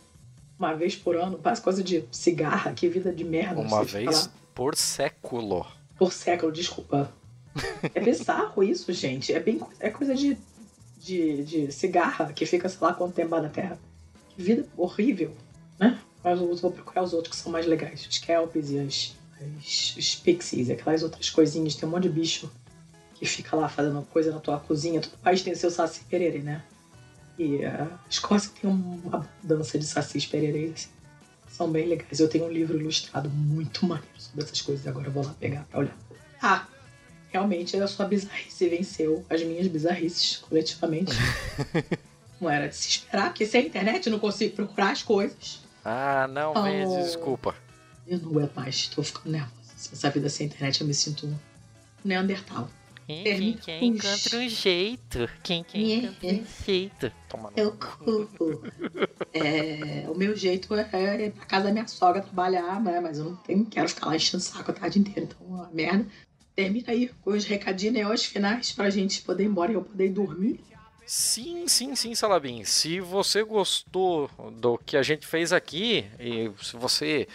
uma vez por ano, parece coisa de cigarra, que vida de merda. Uma vez por século. Por século, desculpa. é bizarro isso, gente. É bem é coisa de, de, de cigarra que fica, sei lá, quanto tempo na Terra. Que vida horrível, né? Mas eu vou procurar os outros que são mais legais. Os kelps e as, as, os pixies, aquelas outras coisinhas. Tem um monte de bicho e fica lá fazendo coisa na tua cozinha. Todo país tem seu saci pererê, né? E a Escócia tem uma dança de sacis pererês. Assim. São bem legais. Eu tenho um livro ilustrado muito maneiro sobre essas coisas. Agora eu vou lá pegar pra olhar. Ah, realmente a sua bizarrice venceu as minhas bizarrices coletivamente. <laughs> não era de se esperar, porque sem a internet eu não consigo procurar as coisas. Ah, não, oh, desculpa. Eu não aguento mais, tô ficando nervosa. Essa vida sem internet eu me sinto um Neandertal. Quem quer encontra um jeito. Quem quer encontra um jeito. Toma Eu culpo. <laughs> É, o meu jeito é, é ir pra casa da minha sogra trabalhar, né? Mas eu não tenho, quero ficar lá enchendo saco a tarde inteira. Então, uma merda. Termina aí com os recadinhos e os finais pra gente poder ir embora e eu poder dormir. Sim, sim, sim, Salabim. Se você gostou do que a gente fez aqui, e se você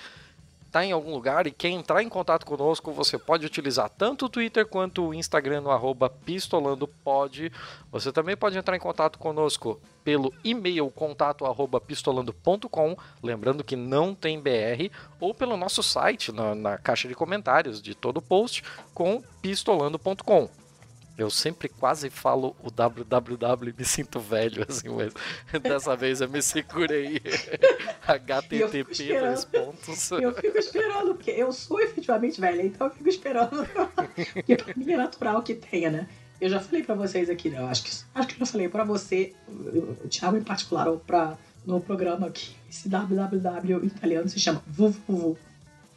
está em algum lugar e quer entrar em contato conosco, você pode utilizar tanto o Twitter quanto o Instagram no arroba pistolandopod. Você também pode entrar em contato conosco pelo e-mail contato arroba pistolando.com, lembrando que não tem BR, ou pelo nosso site, na, na caixa de comentários de todo post, com pistolando.com. Eu sempre quase falo o www e me sinto velho, <laughs> assim, mas dessa vez eu me segurei. <laughs> HTTP, dois pontos. Eu fico esperando, porque eu sou efetivamente velha, então eu fico esperando. <laughs> porque pra mim é natural que tenha, né? Eu já falei pra vocês aqui, né? Eu acho que, acho que eu já falei pra você, o Thiago em particular, ou pra, no programa aqui, esse www italiano se chama VUVUVU.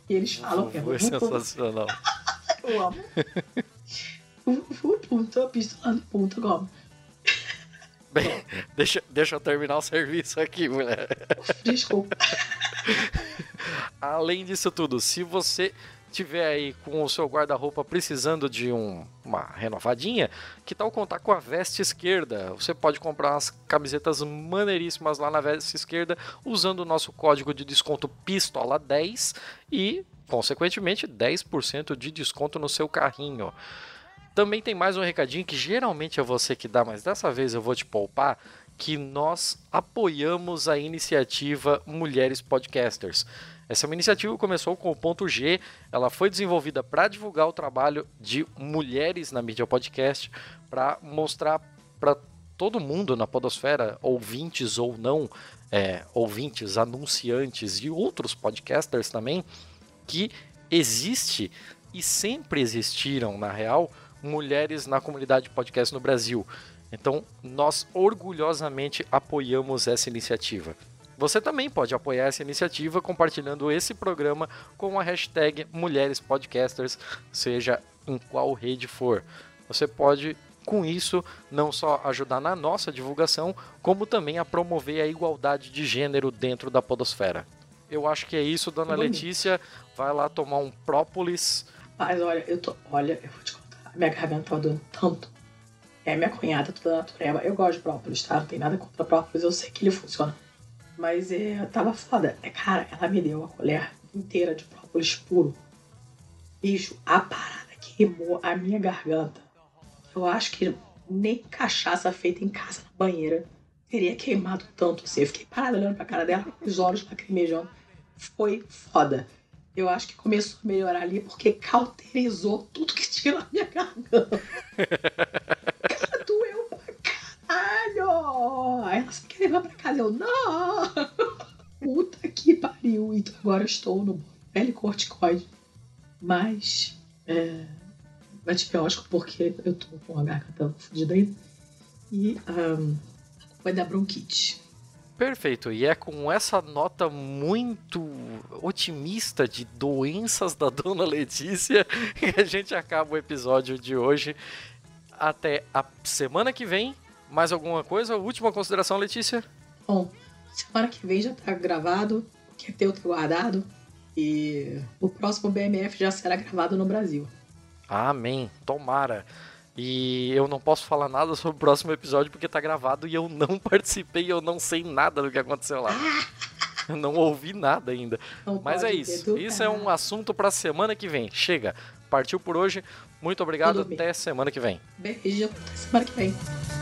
E eles falam que é VUVU. sensacional. Eu amo. www.pistolando.com Bem, deixa, deixa eu terminar o serviço aqui, mulher. Desculpa. Além disso tudo, se você tiver aí com o seu guarda-roupa precisando de um, uma renovadinha, que tal contar com a Veste Esquerda? Você pode comprar umas camisetas maneiríssimas lá na Veste Esquerda usando o nosso código de desconto PISTOLA10 e, consequentemente, 10% de desconto no seu carrinho. Também tem mais um recadinho que geralmente é você que dá, mas dessa vez eu vou te poupar, que nós apoiamos a iniciativa Mulheres Podcasters. Essa é uma iniciativa que começou com o ponto G, ela foi desenvolvida para divulgar o trabalho de mulheres na mídia podcast, para mostrar para todo mundo na podosfera, ouvintes ou não, é, ouvintes, anunciantes e outros podcasters também, que existe e sempre existiram, na real, mulheres na comunidade podcast no Brasil. Então, nós orgulhosamente apoiamos essa iniciativa. Você também pode apoiar essa iniciativa compartilhando esse programa com a hashtag Mulheres Podcasters, seja em qual rede for. Você pode, com isso, não só ajudar na nossa divulgação, como também a promover a igualdade de gênero dentro da Podosfera. Eu acho que é isso, dona Letícia. Vai lá tomar um própolis. Mas olha, eu tô. Olha, eu vou te minha garganta tava doendo tanto. É, minha cunhada, toda natureba. Eu gosto de própolis, tá? Não tem nada contra própolis, eu sei que ele funciona. Mas é, tava foda. É, cara, ela me deu a colher inteira de própolis puro. Bicho, a parada queimou a minha garganta. Eu acho que nem cachaça feita em casa na banheira teria queimado tanto assim. Eu fiquei parada olhando pra cara dela, com os olhos lacrimejando. Foi foda eu acho que começou a melhorar ali porque cauterizou tudo que tinha na minha garganta. Cara, doeu pra caralho! Aí ela, você quer levar pra casa? Eu, não! Puta que pariu! Então agora eu estou no pele corticoide. Mas, é, antibiótico porque eu tô com a garganta fodida ainda. E um, vai dar bronquite. Perfeito. E é com essa nota muito otimista de doenças da <laughs> dona Letícia que a gente acaba o episódio de hoje. Até a semana que vem. Mais alguma coisa? Última consideração, Letícia? Bom, semana que vem já tá gravado, que é teu tá guardado. E o próximo BMF já será gravado no Brasil. Amém. Tomara. E eu não posso falar nada sobre o próximo episódio porque tá gravado e eu não <laughs> participei, eu não sei nada do que aconteceu lá. Eu não ouvi nada ainda. Não Mas é isso. Isso é um assunto para semana que vem. Chega. Partiu por hoje. Muito obrigado. Até semana que vem. Beijo. Até semana que vem.